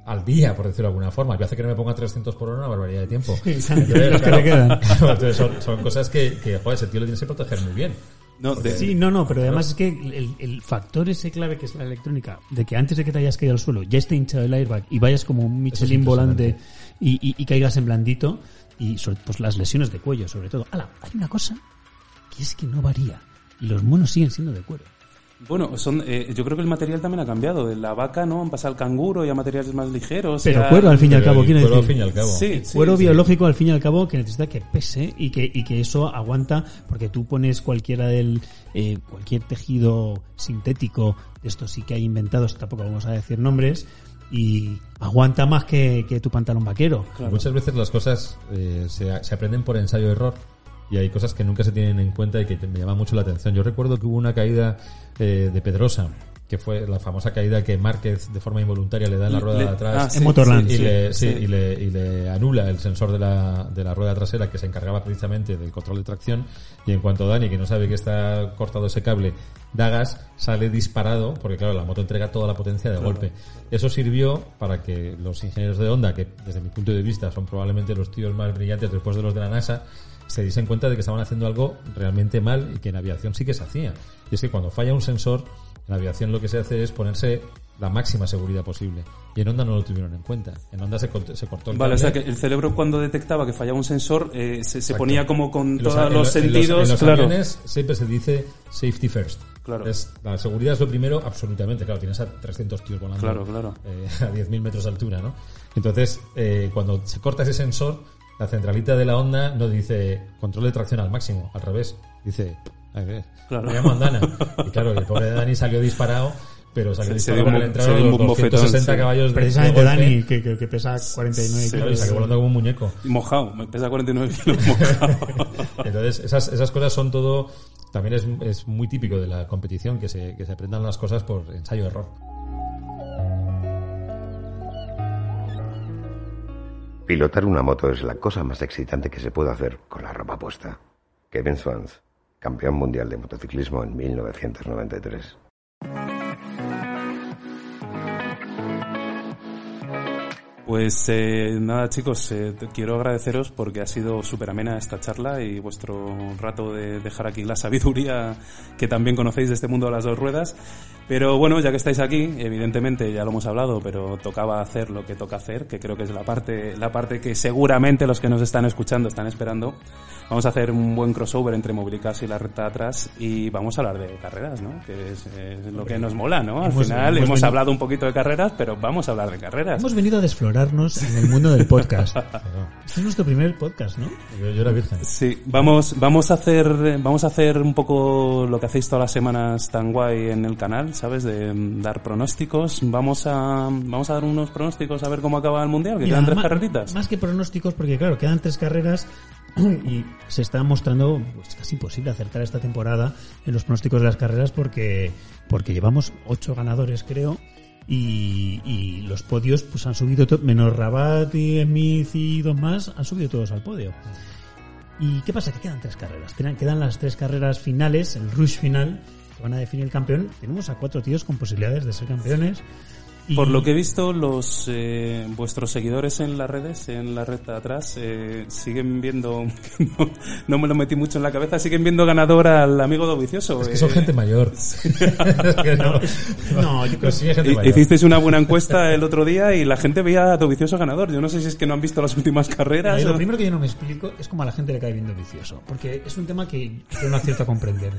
al día, por decirlo de alguna forma. Yo hace que no me ponga 300 por hora una barbaridad de tiempo. Entonces, que son cosas que, que, joder, ese tío lo tienes que proteger muy bien. No, de- Sí, no, no, pero además es que el, el factor ese clave que es la electrónica, de que antes de que te hayas caído al suelo ya esté hinchado el airbag y vayas como un Michelin volante y, y- y caigas en blandito y sobre, pues las lesiones de cuello sobre todo. Ala, hay una cosa que es que no varía y los monos siguen siendo de cuero. Bueno, son, eh, yo creo que el material también ha cambiado. De la vaca, ¿no? Han pasado al canguro y a materiales más ligeros. Pero cuero al fin y al Pero cabo, quiero cuero, decir. al fin y al cabo. Sí, sí, cuero sí. biológico al fin y al cabo que necesita que pese y que, y que eso aguanta porque tú pones cualquiera del eh, cualquier tejido sintético de estos sí que hay inventados tampoco vamos a decir nombres y aguanta más que, que tu pantalón vaquero Muchas veces las cosas eh, se, se aprenden por ensayo-error y hay cosas que nunca se tienen en cuenta y que te- me llama mucho la atención. Yo recuerdo que hubo una caída eh, de Pedrosa, que fue la famosa caída que Márquez de forma involuntaria le da en la rueda Le- de atrás. ah, sí, En Motorland. y, sí, le, sí. sí, Y, le, y le anula el sensor de la, de la rueda trasera que se encargaba precisamente del control de tracción y en cuanto Dani, que no sabe que está cortado ese cable, da gas, sale disparado porque claro, la moto entrega toda la potencia de golpe. Eso sirvió para que los ingenieros de Honda, que desde mi punto de vista son probablemente los tíos más brillantes después de los de la NASA, se diesen cuenta de que estaban haciendo algo realmente mal y que en aviación sí que se hacía. Y es que cuando falla un sensor, en aviación lo que se hace es ponerse la máxima seguridad posible. Y en Honda no lo tuvieron en cuenta. En Honda se, cort- se cortó el Vale, o cable. sea que el cerebro cuando detectaba que fallaba un sensor eh, se, ponía como con En los- todos en los, en sentidos. En los, claro. aviones siempre se dice safety first. Claro. Es, la seguridad es lo primero, absolutamente. Claro, tienes a 300 tíos volando Claro, claro. eh, a 10.000 metros de altura, ¿no? Entonces, eh, cuando se corta ese sensor, la centralita de la onda no dice control de tracción al máximo, al revés. Dice, a ver, Claro. me llamo Andana. Y claro, el pobre Dani salió disparado, pero salió Se- se disparado dio un se dio un los bofetón, 260 sí. caballos de- precisamente de. Dani que, que- que pesa 49 Claro, y kilos salió volando como un muñeco. Y mojado, me pesa 49 kilos mojado. Entonces, esas, esas cosas son todo. También es, es muy típico de la competición que se, que se aprendan las cosas por ensayo-error. Pilotar una moto es la cosa más excitante que se puede hacer con la ropa puesta. Kevin Swans, campeón mundial de motociclismo en 1993. Pues eh, nada chicos, eh, quiero agradeceros porque ha sido súper amena esta charla y vuestro rato de dejar aquí la sabiduría que también conocéis de este mundo de las dos ruedas. Pero bueno, ya que estáis aquí, evidentemente ya lo hemos hablado, pero tocaba hacer lo que toca hacer, que creo que es la parte, la parte que seguramente los que nos están escuchando están esperando. Vamos a hacer un buen crossover entre Movilicas y la recta atrás y vamos a hablar de carreras, ¿no? Que es, es lo que nos mola, ¿no? Al Hemos- final hemos hemos, hablado un poquito de carreras, pero vamos a hablar de carreras. Hemos venido a en el mundo del podcast. Este es nuestro primer podcast, ¿no? Yo, yo era virgen. Sí, vamos, vamos a hacer, vamos a hacer un poco lo que hacéis todas las semanas tan guay en el canal, ¿sabes? De mm, dar pronósticos. Vamos a, vamos a dar unos pronósticos a ver cómo acaba el mundial, que Mira, quedan tres carreritas. Más que pronósticos, porque claro, quedan tres carreras y se está mostrando pues, casi imposible acertar esta temporada en los pronósticos de las carreras porque, porque llevamos ocho ganadores, creo. Y, los podios pues han subido menos Rabat y Smith y dos más han subido todos al podio. Y qué pasa que quedan tres carreras. Quedan- quedan las tres carreras finales el rush final que van a definir el campeón. Tenemos a cuatro tíos con posibilidades de ser campeones y- Por lo que he visto, los eh, vuestros seguidores en las redes, en la red de atrás, eh, siguen viendo, no, no me lo metí mucho en la cabeza, siguen viendo ganador al amigo Dovicioso. Es que son Eh, gente mayor. Que no, no, yo creo Pues sí, es gente mayor. Hicisteis una buena encuesta el otro día y la gente veía a Dovicioso ganador. Yo no sé si es que no han visto las últimas carreras. O- lo primero que yo no me explico es cómo a la gente le cae viendo vicioso. Porque es un tema que yo no acierto a comprender.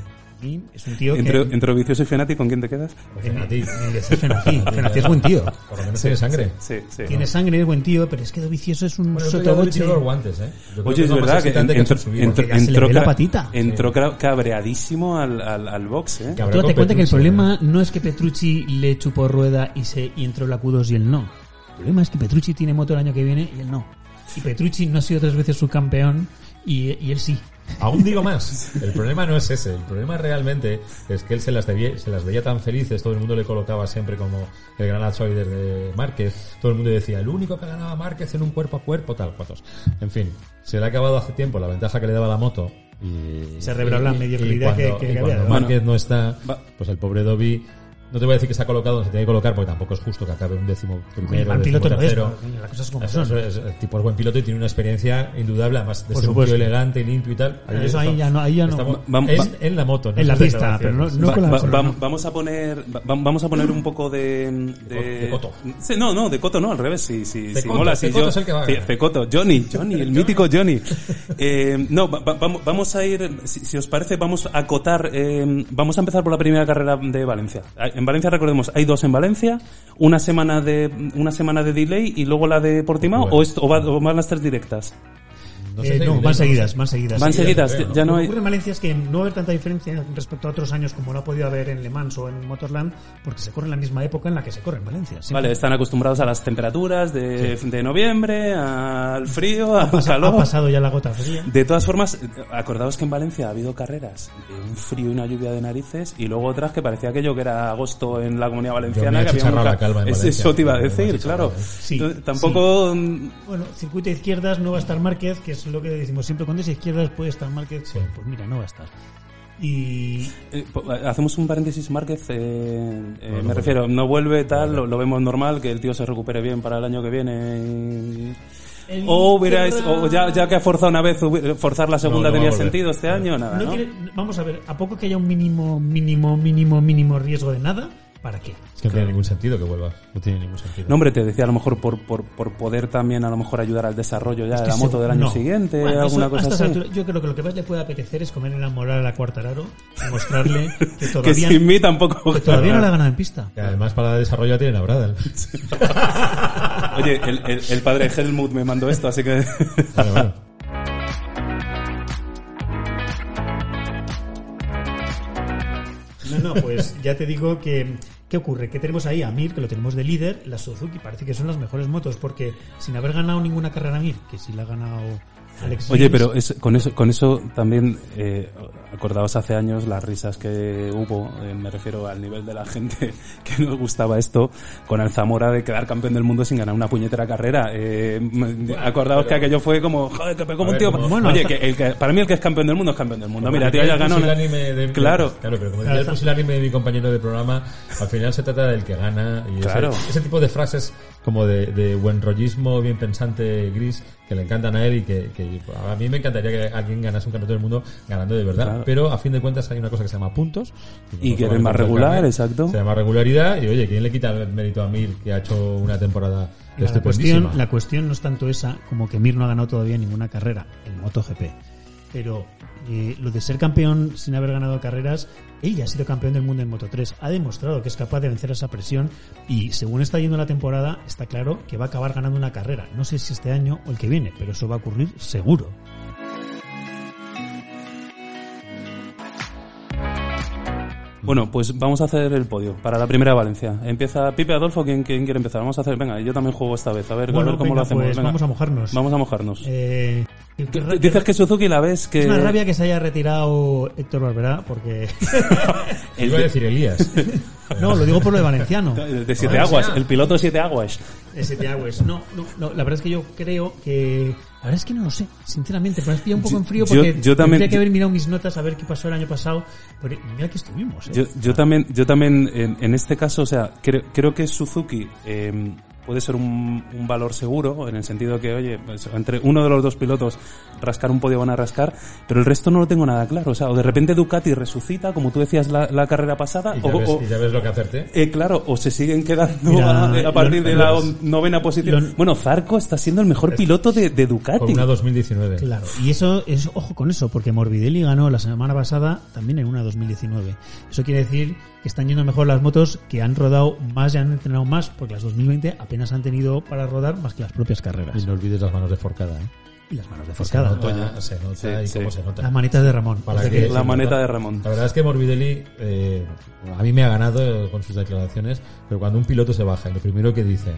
Y es un tío Entre, que... entre Vicioso y Fenati, ¿con quién te quedas? A ti. Eh, es Fenati. Fenati es buen tío. Por lo menos tiene sangre. Sí, sí. Tiene sangre, es buen tío, pero es que Dovicioso es un Bueno, sotoboche. los guantes, ¿eh? Oye, que es verdad que entró, la patita. entró cabreadísimo al, al, al box, ¿eh? Tú date cuenta que el problema no es que Petrucci le chupó rueda y, se, y entró la Q2 y él no. El problema es que Petrucci tiene moto el año que viene y él no. Y Petrucci no ha sido tres veces subcampeón y, y él sí. Aún digo más, el problema no es ese, el problema realmente es que él se las, debía- se las veía tan felices, todo el mundo le colocaba siempre como el gran outsider de Márquez, todo el mundo decía, el único que ganaba Márquez en un cuerpo a cuerpo, tal, cuatos. En fin, se le ha acabado hace tiempo la ventaja que le daba la moto y Se reveló la mediocridad cuando- que- que y había. Márquez no está, pues el pobre Dobby no te voy a decir que se ha colocado donde se tiene que colocar porque tampoco es justo que acabe un décimo primero, décimo piloto no es, tercero. coño, las cosas como Eso- son. es- el tipo es buen piloto y tiene una experiencia indudable, además de Por ser supuesto. un tío elegante, limpio y tal. Eso ahí ya no- ahí ya no. Estamos Va- en, va- en la moto, no En la pista, pero no- no Va- con la- va- con la- vamos a poner va- vamos a poner un poco de de, de coto. Sí, no, no, de coto no, al revés, sí, sí, sí Cecoto, mola, sí, Cecoto yo- es el que va a ganar. Cecoto, Johnny, Johnny, el mítico Johnny. Eh, no, va- va- vamos, vamos a ir si, si os parece vamos a acotar eh, vamos a empezar por la primera carrera de Valencia. En Valencia recordemos, hay dos en Valencia, una semana de una semana de delay y luego la de Portimao Bueno. o, esto, o, va- o van las tres directas. No Eh, sé hay no, van no seguidas, van seguidas. Van seguidas, ya Lo no que hay ocurre en Valencia es que no va a haber tanta diferencia respecto a otros años como lo ha podido haber en Le Mans o en Motorland, porque se corre en la misma época en la que se corre en Valencia. Siempre. Vale, están acostumbrados a las temperaturas de, de noviembre, al frío, al Ha, ha calor. pasado ya la gota fría. De todas formas, acordaos que en Valencia ha habido carreras de un frío y una lluvia de narices y luego otras que parecía aquello que era agosto en la comunidad valenciana. Yo me he que había la calva en Es- Valencia. Eso te iba a decir, claro. ¿eh? Sí, Entonces, tampoco... mm, Bueno, circuito de izquierdas no va a estar Márquez, que es lo que decimos siempre. Cuando es izquierdas puede estar Márquez. Pues, pues mira, no va a estar. Y eh, po- hacemos un paréntesis, Márquez. eh, eh, No, no me vuelve. refiero, no vuelve tal, lo, lo vemos normal, que el tío se recupere bien para el año que viene. El O hubierais, Terra- o ya, ya que ha forzado una vez, forzar la segunda tenía sentido este año, nada, no ¿no? quiere- vamos a ver, a poco que haya un mínimo, mínimo, mínimo, mínimo riesgo de nada, ¿para qué? Es que no tiene ningún sentido que vuelva. No tiene ningún sentido. No, hombre, te decía a lo mejor por, por, por poder también a lo mejor ayudar al desarrollo ya de que la moto se- del año no. siguiente, Bueno, alguna eso, cosa así. yo creo que lo que más le puede apetecer es comer la moral a Cuartararo y mostrarle que que todavía, sin mí tampoco. que todavía no la ha ganado en pista. Y además para desarrollo ya tienen a Bradel. Oye, el, el, el padre Helmut me mandó esto, así que... Vale, bueno. No, no, pues ya te digo que. ¿Qué ocurre? Que tenemos ahí a Mir, que lo tenemos de líder, la Suzuki parece que son las mejores motos, porque sin haber ganado ninguna carrera Mir, que sí la ha ganado Alex Oye, pero es- con eso, con eso también, eh, acordaos hace años las risas que hubo, eh, me refiero al nivel de la gente que nos gustaba esto, con el Zamora de quedar campeón del mundo sin ganar una puñetera carrera. Eh, acordaos que aquello fue como, joder, que pegó un tío. como- Bueno, Oye, hasta- que el que, para mí el que es campeón del mundo es campeón del mundo. Mira, tío, ya ganó. de- Claro. Claro, pero como decía el pusilánime de mi compañero de programa, al final se trata del que gana. Y ese- Claro. ese, tipo de frases como de, de buen rollismo, bien pensante, gris, que le encantan a él y que, que a mí me encantaría que alguien ganase un campeonato del mundo ganando de verdad. Claro. Pero a fin de cuentas hay una cosa que se llama puntos. Y que el más regular, carnet, exacto. Se llama regularidad y oye, ¿quién le quita el mérito a Mir que ha hecho una temporada La estupendísima? cuestión, la cuestión no es tanto esa como que Mir no ha ganado todavía ninguna carrera en MotoGP. Pero eh, lo de ser campeón sin haber ganado carreras, él ya ha sido campeón del mundo en Moto 3. Ha demostrado que es capaz de vencer esa presión y según está yendo la temporada, está claro que va a acabar ganando una carrera. No sé si este año o el que viene, pero eso va a ocurrir seguro. Bueno, pues vamos a hacer el podio para la primera de Valencia. Empieza Pipe Adolfo, ¿quién, quién quiere empezar? Vamos a hacer, venga, yo también juego esta vez, a ver, a Bueno, ver cómo venga, lo hacemos. pues venga. vamos a mojarnos. Vamos a mojarnos. Eh, Dices que Suzuki la ves que... es una rabia que se haya retirado Héctor Barberá porque... Iba a decir Elías. no, lo digo por lo de Valenciano. De Siete. Aguas, el piloto de Siete Aguas. Ese te hago es. No, no, no, la verdad es que yo creo que. La verdad es que no lo sé, sinceramente. Me pillado un poco en frío yo- porque yo también- tendría que haber mirado mis notas a ver qué pasó el año pasado. Pero mira que estuvimos, ¿eh? Yo, yo también, yo también en, en este caso, o sea, creo, creo que Suzuki eh, puede ser un, un valor seguro, en el sentido que, oye, pues, entre uno de los dos pilotos rascar un podio van a rascar, pero el resto no lo tengo nada claro. O sea, o de repente Ducati resucita, como tú decías la, la carrera pasada, Y ya, o, ves, o- y ya ves lo que hacerte. eh, claro, o se siguen quedando Mira, a, a partir lo- de la lo- novena posición. lo- bueno, Zarco está siendo el mejor piloto de, de Con Ducati. una 2019. Claro, y eso es, ojo con eso, porque Morbidelli ganó la semana pasada también en una 2019. Eso quiere decir están yendo mejor las motos, que han rodado más y han entrenado más, porque las 2020 apenas han tenido para rodar más que las propias carreras. Y no olvides las manos de Forcada. ¿eh? Y las manos de Se Forcada. nota, se nota Sí, y sí. cómo se nota. Las manitas de Ramón. Para que que- La maneta de Ramón. La verdad es que Morbidelli eh, a mí me ha ganado con sus declaraciones, pero cuando un piloto se baja y lo primero que dice,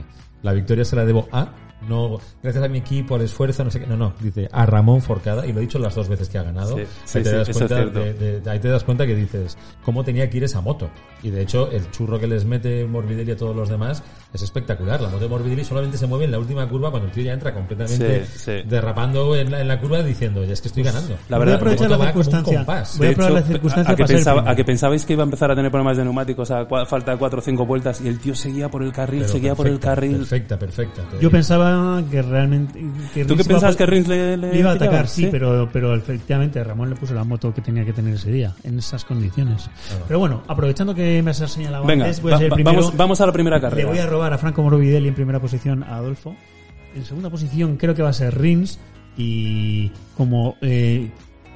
la victoria se la debo a, no, gracias a mi equipo, al esfuerzo, no sé qué, no, no, dice a Ramón Forcada, y lo he dicho las dos veces que ha ganado, Sí, ahí, te sí, das cuenta es cierto. de- de- de- ahí te das cuenta que dices, cómo tenía que ir esa moto. Y de hecho, el churro que les mete Morbidelli a todos los demás es espectacular. La moto de Morbidelli solamente se mueve en la última curva cuando el tío ya entra completamente Sí, sí. derrapando en la, en la curva diciendo, ya es que estoy ganando. La voy a verdad, aprovechar la circunstancia. Voy a probar la circunstancia a, que pensaba- a que pensabais que iba a empezar a tener problemas de neumáticos a falta de 4 o 5 vueltas y el tío seguía por el carril, Pero seguía por el carril. Perfecta, perfecta. Yo digo. pensaba que realmente. Que ¿Tú qué pensabas que Rins le, le le iba a tiraba? atacar? Sí, pero, pero efectivamente Ramón le puso la moto que tenía que tener ese día, en esas condiciones. Pero bueno, aprovechando que me has señalado Venga, antes, voy a va- ser primero. vamos, vamos a la primera Le carrera. voy a robar a Franco Morbidelli en primera posición a Adolfo. En segunda posición creo que va a ser Rins. Y como. eh,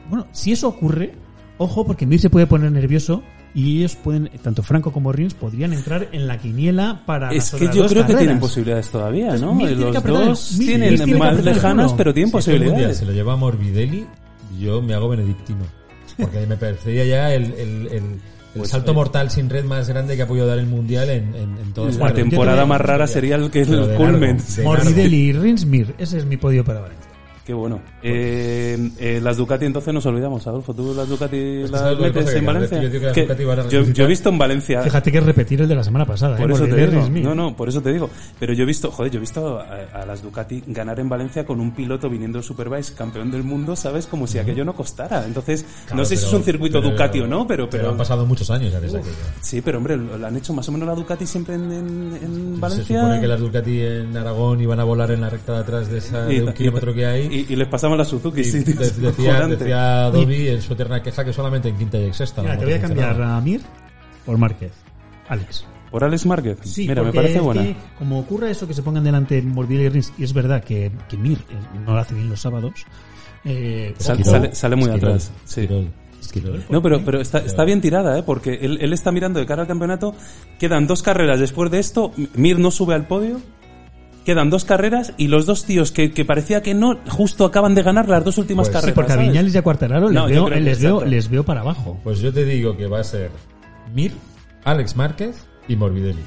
bueno, si eso ocurre, ojo, porque Mir se puede poner nervioso. Y ellos pueden, tanto Franco como Rins, podrían entrar en la quiniela para. Es las que otras yo dos creo que tienen posibilidades todavía, ¿no? Tiene que Los apretar dos tienen tiene más lejanas, pero tienen Si posibilidades. se lo lleva Morbidelli, yo me hago benedictino. Porque me parecería ya el, el, el, el Pues, salto eh, mortal sin red más grande que ha podido dar el mundial en, en, en todas La temporada más rara sería el que es el de culmen. Morbidelli y Rins Mir. Ese es mi podio para Valencia. Qué bueno. Eh, eh, las Ducati entonces nos olvidamos, Adolfo. ¿Tú las Ducati Pues las ¿sabes lo que metes en Valencia? que yo digo que las Que Ducati van a yo, resucitar- yo he visto en Valencia... Fíjate que es repetir el de la semana pasada. Por ¿eh? eso te digo. No, no, por eso te digo. Pero yo he visto, joder, yo he visto a, a las Ducati ganar en Valencia con un piloto viniendo del Superbike, campeón del mundo, ¿sabes? Como si aquello no costara. Entonces, Claro, no sé si es un circuito pero- Ducati o no, pero... Pero pero han pasado muchos años ya desde aquello. Sí, pero hombre, lo, lo han hecho más o menos la Ducati siempre en, en- en Se Valencia. supone que las Ducati en Aragón iban a volar en la recta de atrás de, esa, de un kilómetro que hay. Y, y les pasamos la Suzuki, sí, tío, de- decía, decía Dobby en su eterna queja que solamente en quinta y sexta. Mira, te voy a cambiar a Mir por Márquez. Alex. ¿Por Alex Márquez? Sí, Mira, me parece es buena. que, como ocurre eso que se pongan delante Morbidelli y Rins, y es verdad que, que Mir eh, no lo hace bien los sábados, eh, Sal- sale, sale muy Esquirol, atrás. Sí. Esquirol, Esquirol. No, pero, pero está, está bien tirada, ¿eh? Porque él, él está mirando de cara al campeonato. Quedan dos carreras después de esto. Mir no sube al podio. Quedan dos carreras y los dos tíos que, que parecía que no, justo acaban de ganar las dos últimas Pues carreras. Sí, porque a. Viñales y a Cuartararo les, veo, les, veo, exacto. les veo para abajo. Pues yo te digo que va a ser Mir, Alex Márquez y Morbidelli.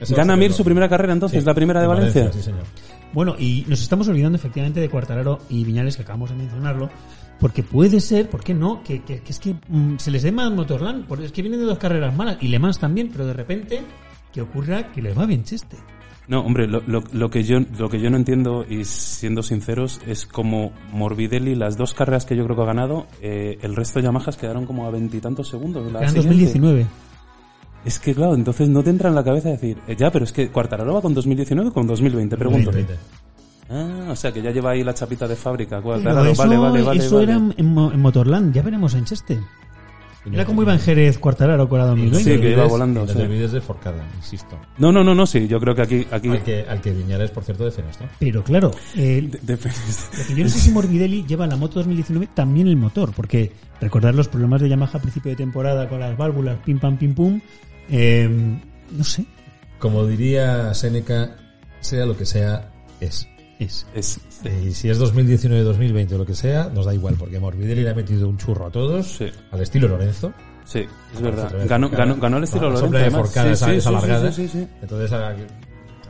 Eso ¿Gana Mir su primera carrera entonces, Sí, la primera de en Valencia? Sí, señor. Bueno, y nos estamos olvidando efectivamente de Cuartararo y Viñales, que acabamos de mencionarlo, porque puede ser, ¿por qué no? Que, que- que es que mm, se les dé más Motorland, porque es que vienen de dos carreras malas, y Le Mans también, pero de repente, que ocurra que les va bien Cheste. No, hombre, lo, lo- lo que yo, lo que yo no entiendo, y siendo sinceros, es como Morbidelli, las dos carreras que yo creo que ha ganado, eh, el resto de Yamahas quedaron como a veintitantos segundos. de la Era en siguiente. 2019. Es que claro, entonces no te entra en la cabeza decir, eh, ya, pero es que Cuartararo va con 2019 o con 2020, pregunto. 20. Ah, o sea que ya lleva ahí la chapita de fábrica. Cuartararo, eso, vale, vale, vale. eso vale. era en, en Motorland, ya veremos en Cheste. Era como iba en Jerez Cuartararo con la Y no 2020. Sí, que iba volando, y No sí. te olvides de Forcada, insisto. No, no, no, no, sí, yo creo que aquí... aquí Al que, al que Viñales, por cierto, defenestó. Pero claro, el, de- de- yo no sé si Morbidelli lleva la moto 2019 también el motor, porque recordar los problemas de Yamaha a principio de temporada con las válvulas, pim pam pim pum, eh, no sé, Como diría Seneca, sea lo que sea, es. Es. es, Y si es 2019, 2020 o lo que sea, nos da igual, porque Morbidelli le ha metido un churro a todos, Sí. al estilo Lorenzo. sí, es verdad. Ganó, ganó, ganó el estilo La Lorenzo. Forcada Sí, esa, sí, esa sí, alargada. sí, sí, sí. Entonces, ah,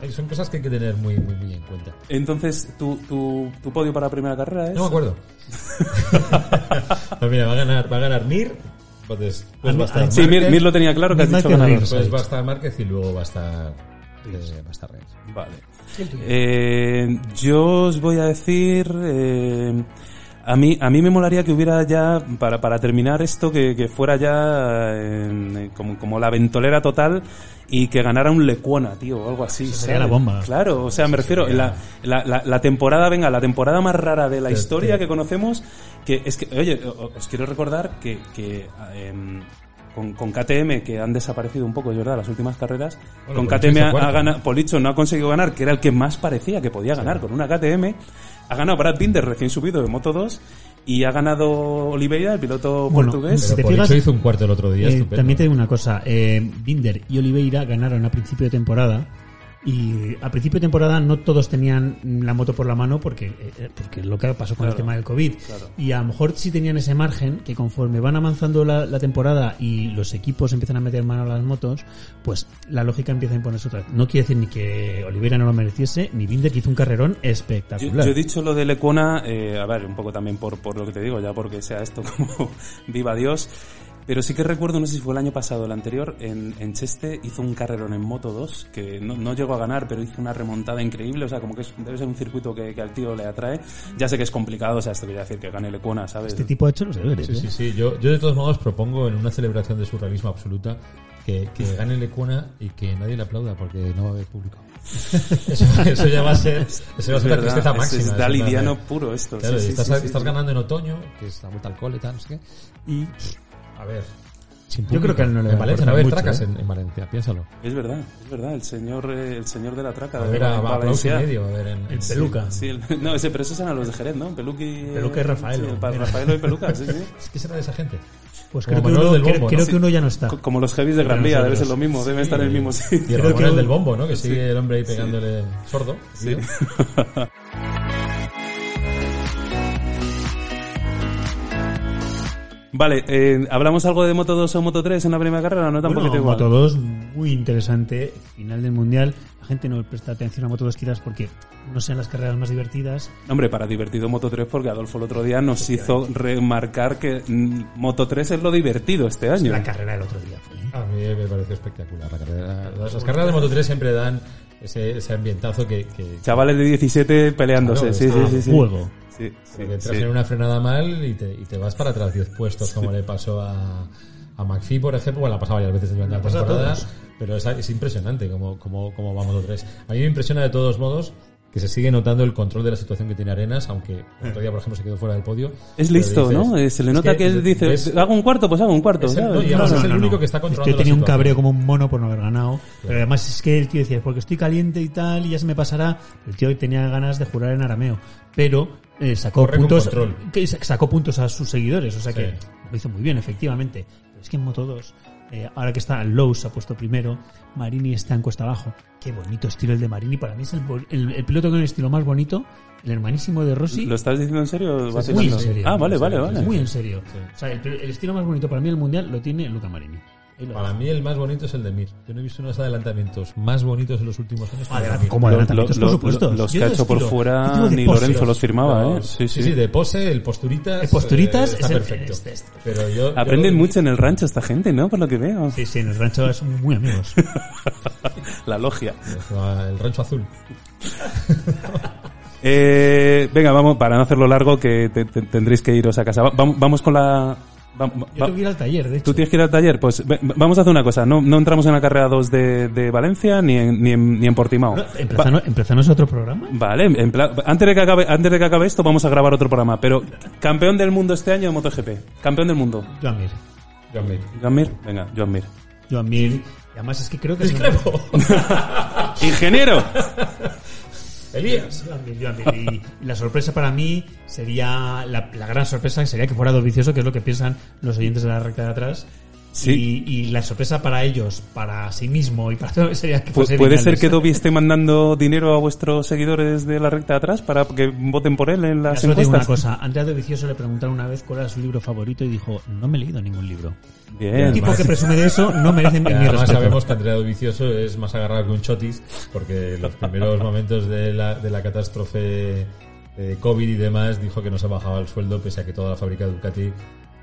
hay- son cosas que hay que tener muy, muy, muy en cuenta. Entonces, ¿tu, tu, tu podio para la primera carrera es... No me acuerdo. pues mira, va a ganar, va a ganar Mir, entonces pues va a estar Sí, Mir, lo tenía claro que has dicho. Ries. pues va a estar Márquez y luego va a estar eh, va a estar Reyes. Vale. Eh, yo os voy a decir... eh, a mí, a mí me molaría que hubiera ya, para, para terminar esto, que, que fuera ya eh, como, como la ventolera total y que ganara un Lecuona, tío, o algo así. sería ¿sabes? la bomba. Claro, o sea, me refiero, la, la, la, la temporada, venga, la temporada más rara de la historia que conocemos, que es que, oye, os quiero recordar que, que em, con, con KTM, que han desaparecido un poco, es verdad, las últimas carreras, Bueno, con KTM ha, ganado, Policho no ha conseguido ganar, que era el que más parecía que podía ganar con una KTM, ha ganado Brad Binder recién subido de Moto 2 y ha ganado Oliveira, el piloto Bueno, portugués. Si te Pero Policho fijas, hizo un cuarto el otro día, Eh, estupendo. también te digo una cosa, eh, Binder y Oliveira ganaron a principio de temporada y a principio de temporada no todos tenían la moto por la mano porque eh, porque es lo que pasó con el tema del COVID claro. y a lo mejor sí tenían ese margen que conforme van avanzando la, la temporada y los equipos empiezan a meter mano a las motos pues la lógica empieza a imponerse otra vez no quiere decir ni que Oliveira no lo mereciese ni Binder que hizo un carrerón Yo, espectacular yo he dicho lo de Lecona, eh, a ver, un poco también por, por lo que te digo, ya porque sea esto como viva Dios. Pero sí que recuerdo, no sé si fue el año pasado o el anterior, en, en Cheste hizo un carrerón en Moto 2, que no, no llegó a ganar, pero hizo una remontada increíble, o sea, como que es- debe ser un circuito que, que al tío le atrae. Ya sé que es complicado, o sea, esto quiere decir que gane Lecona, ¿sabes? este tipo ha hecho los deberes Sí, ¿eh? sí, sí. Yo, yo de todos modos propongo en una celebración de surrealismo absoluta que, que gane Lecuna y que nadie le aplauda porque no va a haber público. Eso, eso ya va a ser, eso va a Es ser tristeza es- máxima. Es, eso dalidiano a- puro esto. Claro, sí, sí, estás, sí, sí, estás sí. ganando en otoño, que es la vuelta al cole y tal, no sé qué. Y, a ver. sin Yo creo que a él no le va En Valencia no importar va a haber mucho, tracas ¿eh? en, en Valencia, piénsalo. Es verdad, es verdad, el señor, eh, el señor de la traca. A de ver, a, Val- a y Valencia. medio, a ver. En, el peluca Sí, el- no, ese, pero esos eran los de Jerez, ¿no? Peluqui. Peluca y Rafaelo. Sí. Rafaelo y Peluca, sí, sí. ¿Qué será de esa gente? pues creo, que uno, del creo- Bombo, creo ¿no? que uno ya no está Co- Como los heavies de Gran Vía, debe ser lo mismo, deben estar en el mismo Y sitio. Ramón que el del bombo, ¿no? Que sigue el hombre ahí pegándole sordo. Sí. Vale, eh, ¿hablamos algo de Moto 2 o Moto 3 en la primera carrera? No, tampoco Bueno. Moto 2, muy interesante. Final del mundial. La gente no presta atención a Moto 2 quizás porque no sean las carreras más divertidas. Hombre, para divertido Moto 3, porque Adolfo el otro día nos hizo remarcar que mm, Moto 3 es lo divertido este año. La carrera del otro día fue. ¿eh? A mí me pareció espectacular la carrera. Las, las carreras de Moto 3 siempre dan ese, ese ambientazo que, que, Chavales de 17 peleándose, Claro, sí, sí, sí, sí. Juego. Sí, sí, entras sí. en una frenada mal y te, y te vas para atrás 10 puestos, como le pasó a, a McPhee, por ejemplo. Bueno, la pasaba varias veces durante la temporada, pero es, es impresionante cómo, cómo, cómo va Moto 3. A mí me impresiona de todos modos que se sigue notando el control de la situación que tiene Arenas, aunque el otro día, por ejemplo, se quedó fuera del podio. Es listo, dices- ¿no? Eh, Se le es nota que, él dice, ves- hago un cuarto, pues hago un cuarto. Es el- ¿sabes? no, es el único que está controlando Yo tenía la un cabreo como un mono por no haber ganado. Pero además es que el tío decía, porque estoy caliente y tal, y ya se me pasará. El tío tenía ganas de jurar en arameo. Pero eh, sacó Corre puntos control. que sacó puntos a sus seguidores. O sea que Sí. lo hizo muy bien, efectivamente. Pero es que en Moto 2, eh, ahora que está Lowe se ha puesto primero, Marini está en cuesta abajo. Qué bonito estilo el de Marini. Para mí es el, el- el piloto con el estilo más bonito. El hermanísimo de Rossi. ¿Lo estás diciendo en serio? sí, muy en serio. Ah, vale, vale, vale. Muy en serio. O sea, el, el estilo más bonito para mí del mundial lo tiene Luca Marini. Para mí el más bonito es el de Mir. Yo no he visto unos adelantamientos más bonitos en los últimos años. Adelante, como adelantamientos, lo- por lo- supuesto. los que ha hecho por fuera ni pose. Lorenzo los firmaba, ¿eh? Los- Sí, sí. sí, de pose, el posturitas. El posturitas eh, está es el- perfecto. este, este. Pero yo, Aprenden yo- mucho en el rancho esta gente, ¿no? Por lo que veo. Sí, sí, en el rancho son muy amigos. La logia. El rancho azul. Eh, venga, vamos, para no hacerlo largo, que te- te- tendréis que iros a casa. Va- vamos, vamos con la... va- va- Yo tengo que ir al taller, de hecho. ¿Tú tienes que ir al taller? Pues ve- vamos a hacer una cosa. No, no entramos en la carrera 2 de, de Valencia ni en, ni en, ni en Portimao. No, ¿Empezanos, ¿Empezanos otro programa? Vale, en antes, de que acabe, antes de que acabe esto vamos a grabar otro programa. Pero, campeón del mundo este año de MotoGP. Campeón del mundo. Joan Mir. John Mir. Joan Mir. Venga, Joan Mir. Joan Mir. Y además es que creo que... es Discrepo. ¡Ingeniero! Elías. Mir. Y la sorpresa para mí sería... La, la gran sorpresa sería que fuera Dovicioso, que es lo que piensan los oyentes de la recta de atrás. Sí. Y, y la sorpresa para ellos, para sí mismo y para todo sería que fuese ¿Puede ser que Dobby esté mandando dinero a vuestros seguidores de la recta de atrás para que voten por él en Mira, las solo te digo una encuestas? cosa. Andrea Dovicioso le preguntaron una vez cuál era su libro favorito y dijo, no me he leído ningún libro. Bien. El tipo que presume de eso no merece Y además respeto. sabemos que Andrea Dovicioso es más agarrado que un chotis, porque los primeros momentos de la, de la catástrofe de COVID y demás dijo que no se bajaba el sueldo, pese a que toda la fábrica de Ducati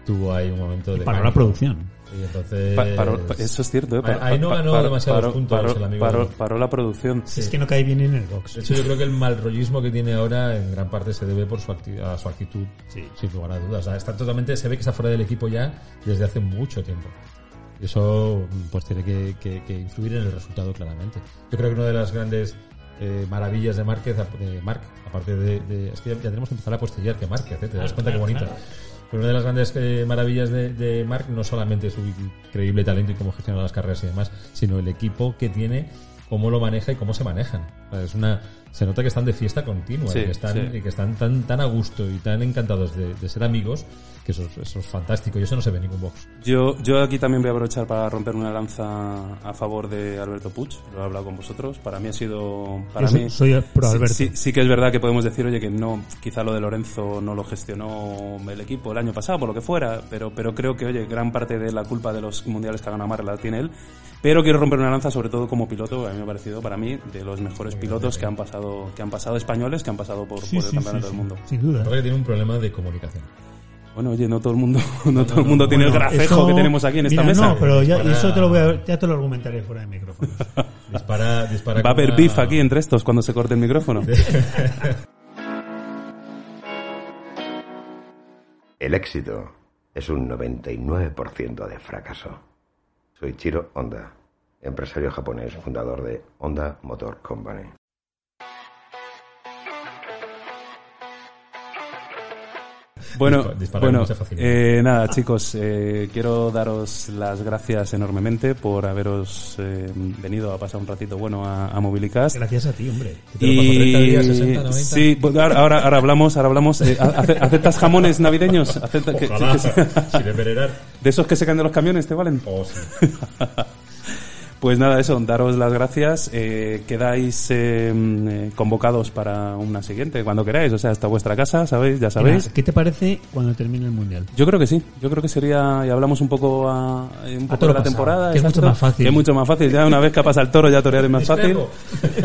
tuvo ahí un momento de... Para la producción. Y entonces... Pa- paró- pa- eso es cierto, ¿eh? Ahí- ahí no ganó demasiados paró- puntos paró- el amigo paró- la producción. Es que no cae bien en el box. De hecho, yo creo que el mal rollismo que tiene ahora en gran parte se debe por su, a su actitud, sin lugar a dudas. O sea, está totalmente, se ve que está fuera del equipo ya desde hace mucho tiempo. Y eso pues tiene que, que- que influir en el resultado claramente. Yo creo que una de las grandes eh, maravillas de Márquez, de Marc, aparte de, de- Es que ya, ya tenemos que empezar a postillar que Márquez, ¿eh? te das cuenta qué bonito. Pero una de las grandes eh, maravillas de, de Marc no solamente su increíble talento y cómo gestiona las carreras y demás, sino el equipo que tiene, cómo lo maneja y cómo se manejan. Es una, se nota que están de fiesta continua Sí, y que están, sí. y que están tan, tan a gusto y tan encantados de, de ser amigos que eso, es- eso es fantástico y eso no se ve en ningún box. Yo, yo aquí también voy a aprovechar para romper una lanza a favor de Alberto Puig. Lo he hablado con vosotros. Para mí ha sido. Para Yo mí, soy pro sí- Alberto. Sí, sí que es verdad que podemos decir, oye, que no, quizá lo de Lorenzo no lo gestionó el equipo el año pasado, por lo que fuera, pero, pero creo que, oye, gran parte de la culpa de los mundiales que ha ganado Mar la tiene él. Pero quiero romper una lanza, sobre todo como piloto, a mí me ha parecido, para mí, de los mejores pilotos que han pasado, que han pasado españoles, que han pasado por, Sí, por el sí, campeonato sí, del mundo. Sin duda. Creo que tiene un problema de comunicación. Bueno, oye, no todo el mundo, no, todo el mundo tiene el gracejo eso- que tenemos aquí en esta mira, mesa. No, pero ya, eso te lo voy a, ya te lo argumentaré fuera de micrófono. Dispara, dispara Va a haber una- beef aquí entre estos cuando se corte el micrófono. El éxito es un 99% de fracaso. Soy Chiro Honda, empresario japonés, fundador de Honda Motor Company. Bueno, bueno eh, nada, chicos, eh, quiero daros las gracias enormemente por haberos eh, venido a pasar un ratito bueno a, a. Gracias a ti, hombre. te paso 30 días, 60, 90. sí, ahora, ahora, hablamos, ahora hablamos. Eh, ace- ¿Aceptas jamones navideños? Acepta- que- Ojalá, que- que- si de de esos que se caen de los camiones, ¿te valen? Oh, sí. Pues nada, eso, daros las gracias. Eh, quedáis eh, mm, eh, convocados para una siguiente, cuando queráis. O sea, hasta vuestra casa, ¿sabéis? Ya sabéis. ¿Qué te parece cuando termine el mundial? Yo creo que sí, yo creo que sería, y hablamos un poco, a, eh, un poco de la pasado, temporada. que es mucho más fácil. Que es mucho más fácil, ya una vez que pasa el toro ya torear es más fácil.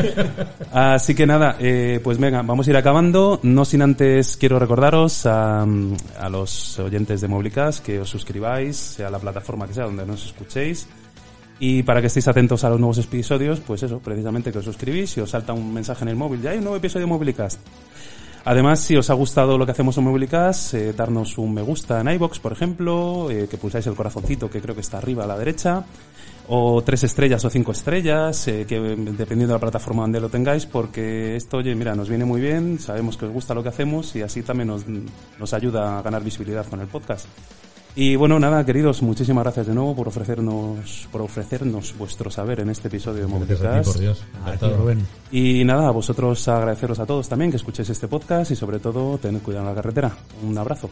Así que nada, eh, pues venga, vamos a ir acabando. No sin antes quiero recordaros a, a los oyentes de Moblicas que os suscribáis, sea la plataforma que sea donde nos escuchéis. Y para que estéis atentos a los nuevos episodios, pues eso, precisamente que os suscribís y os salta un mensaje en el móvil. Ya hay un nuevo episodio de Mobilicast. Además, si os ha gustado lo que hacemos en Mobilicast, eh, darnos un me gusta en iBox, por ejemplo, eh, que pulsáis el corazoncito que creo que está arriba a la derecha, o tres estrellas o cinco estrellas, eh, que dependiendo de la plataforma donde lo tengáis, porque esto, oye, mira, nos viene muy bien, sabemos que os gusta lo que hacemos y así también nos ayuda a ganar visibilidad con el podcast. Y bueno, nada, queridos, muchísimas gracias de nuevo por ofrecernos, por ofrecernos vuestro saber en este episodio de Movilidad. Y nada, a vosotros agradeceros a todos también que escuchéis este podcast y sobre todo tened cuidado en la carretera. Un abrazo.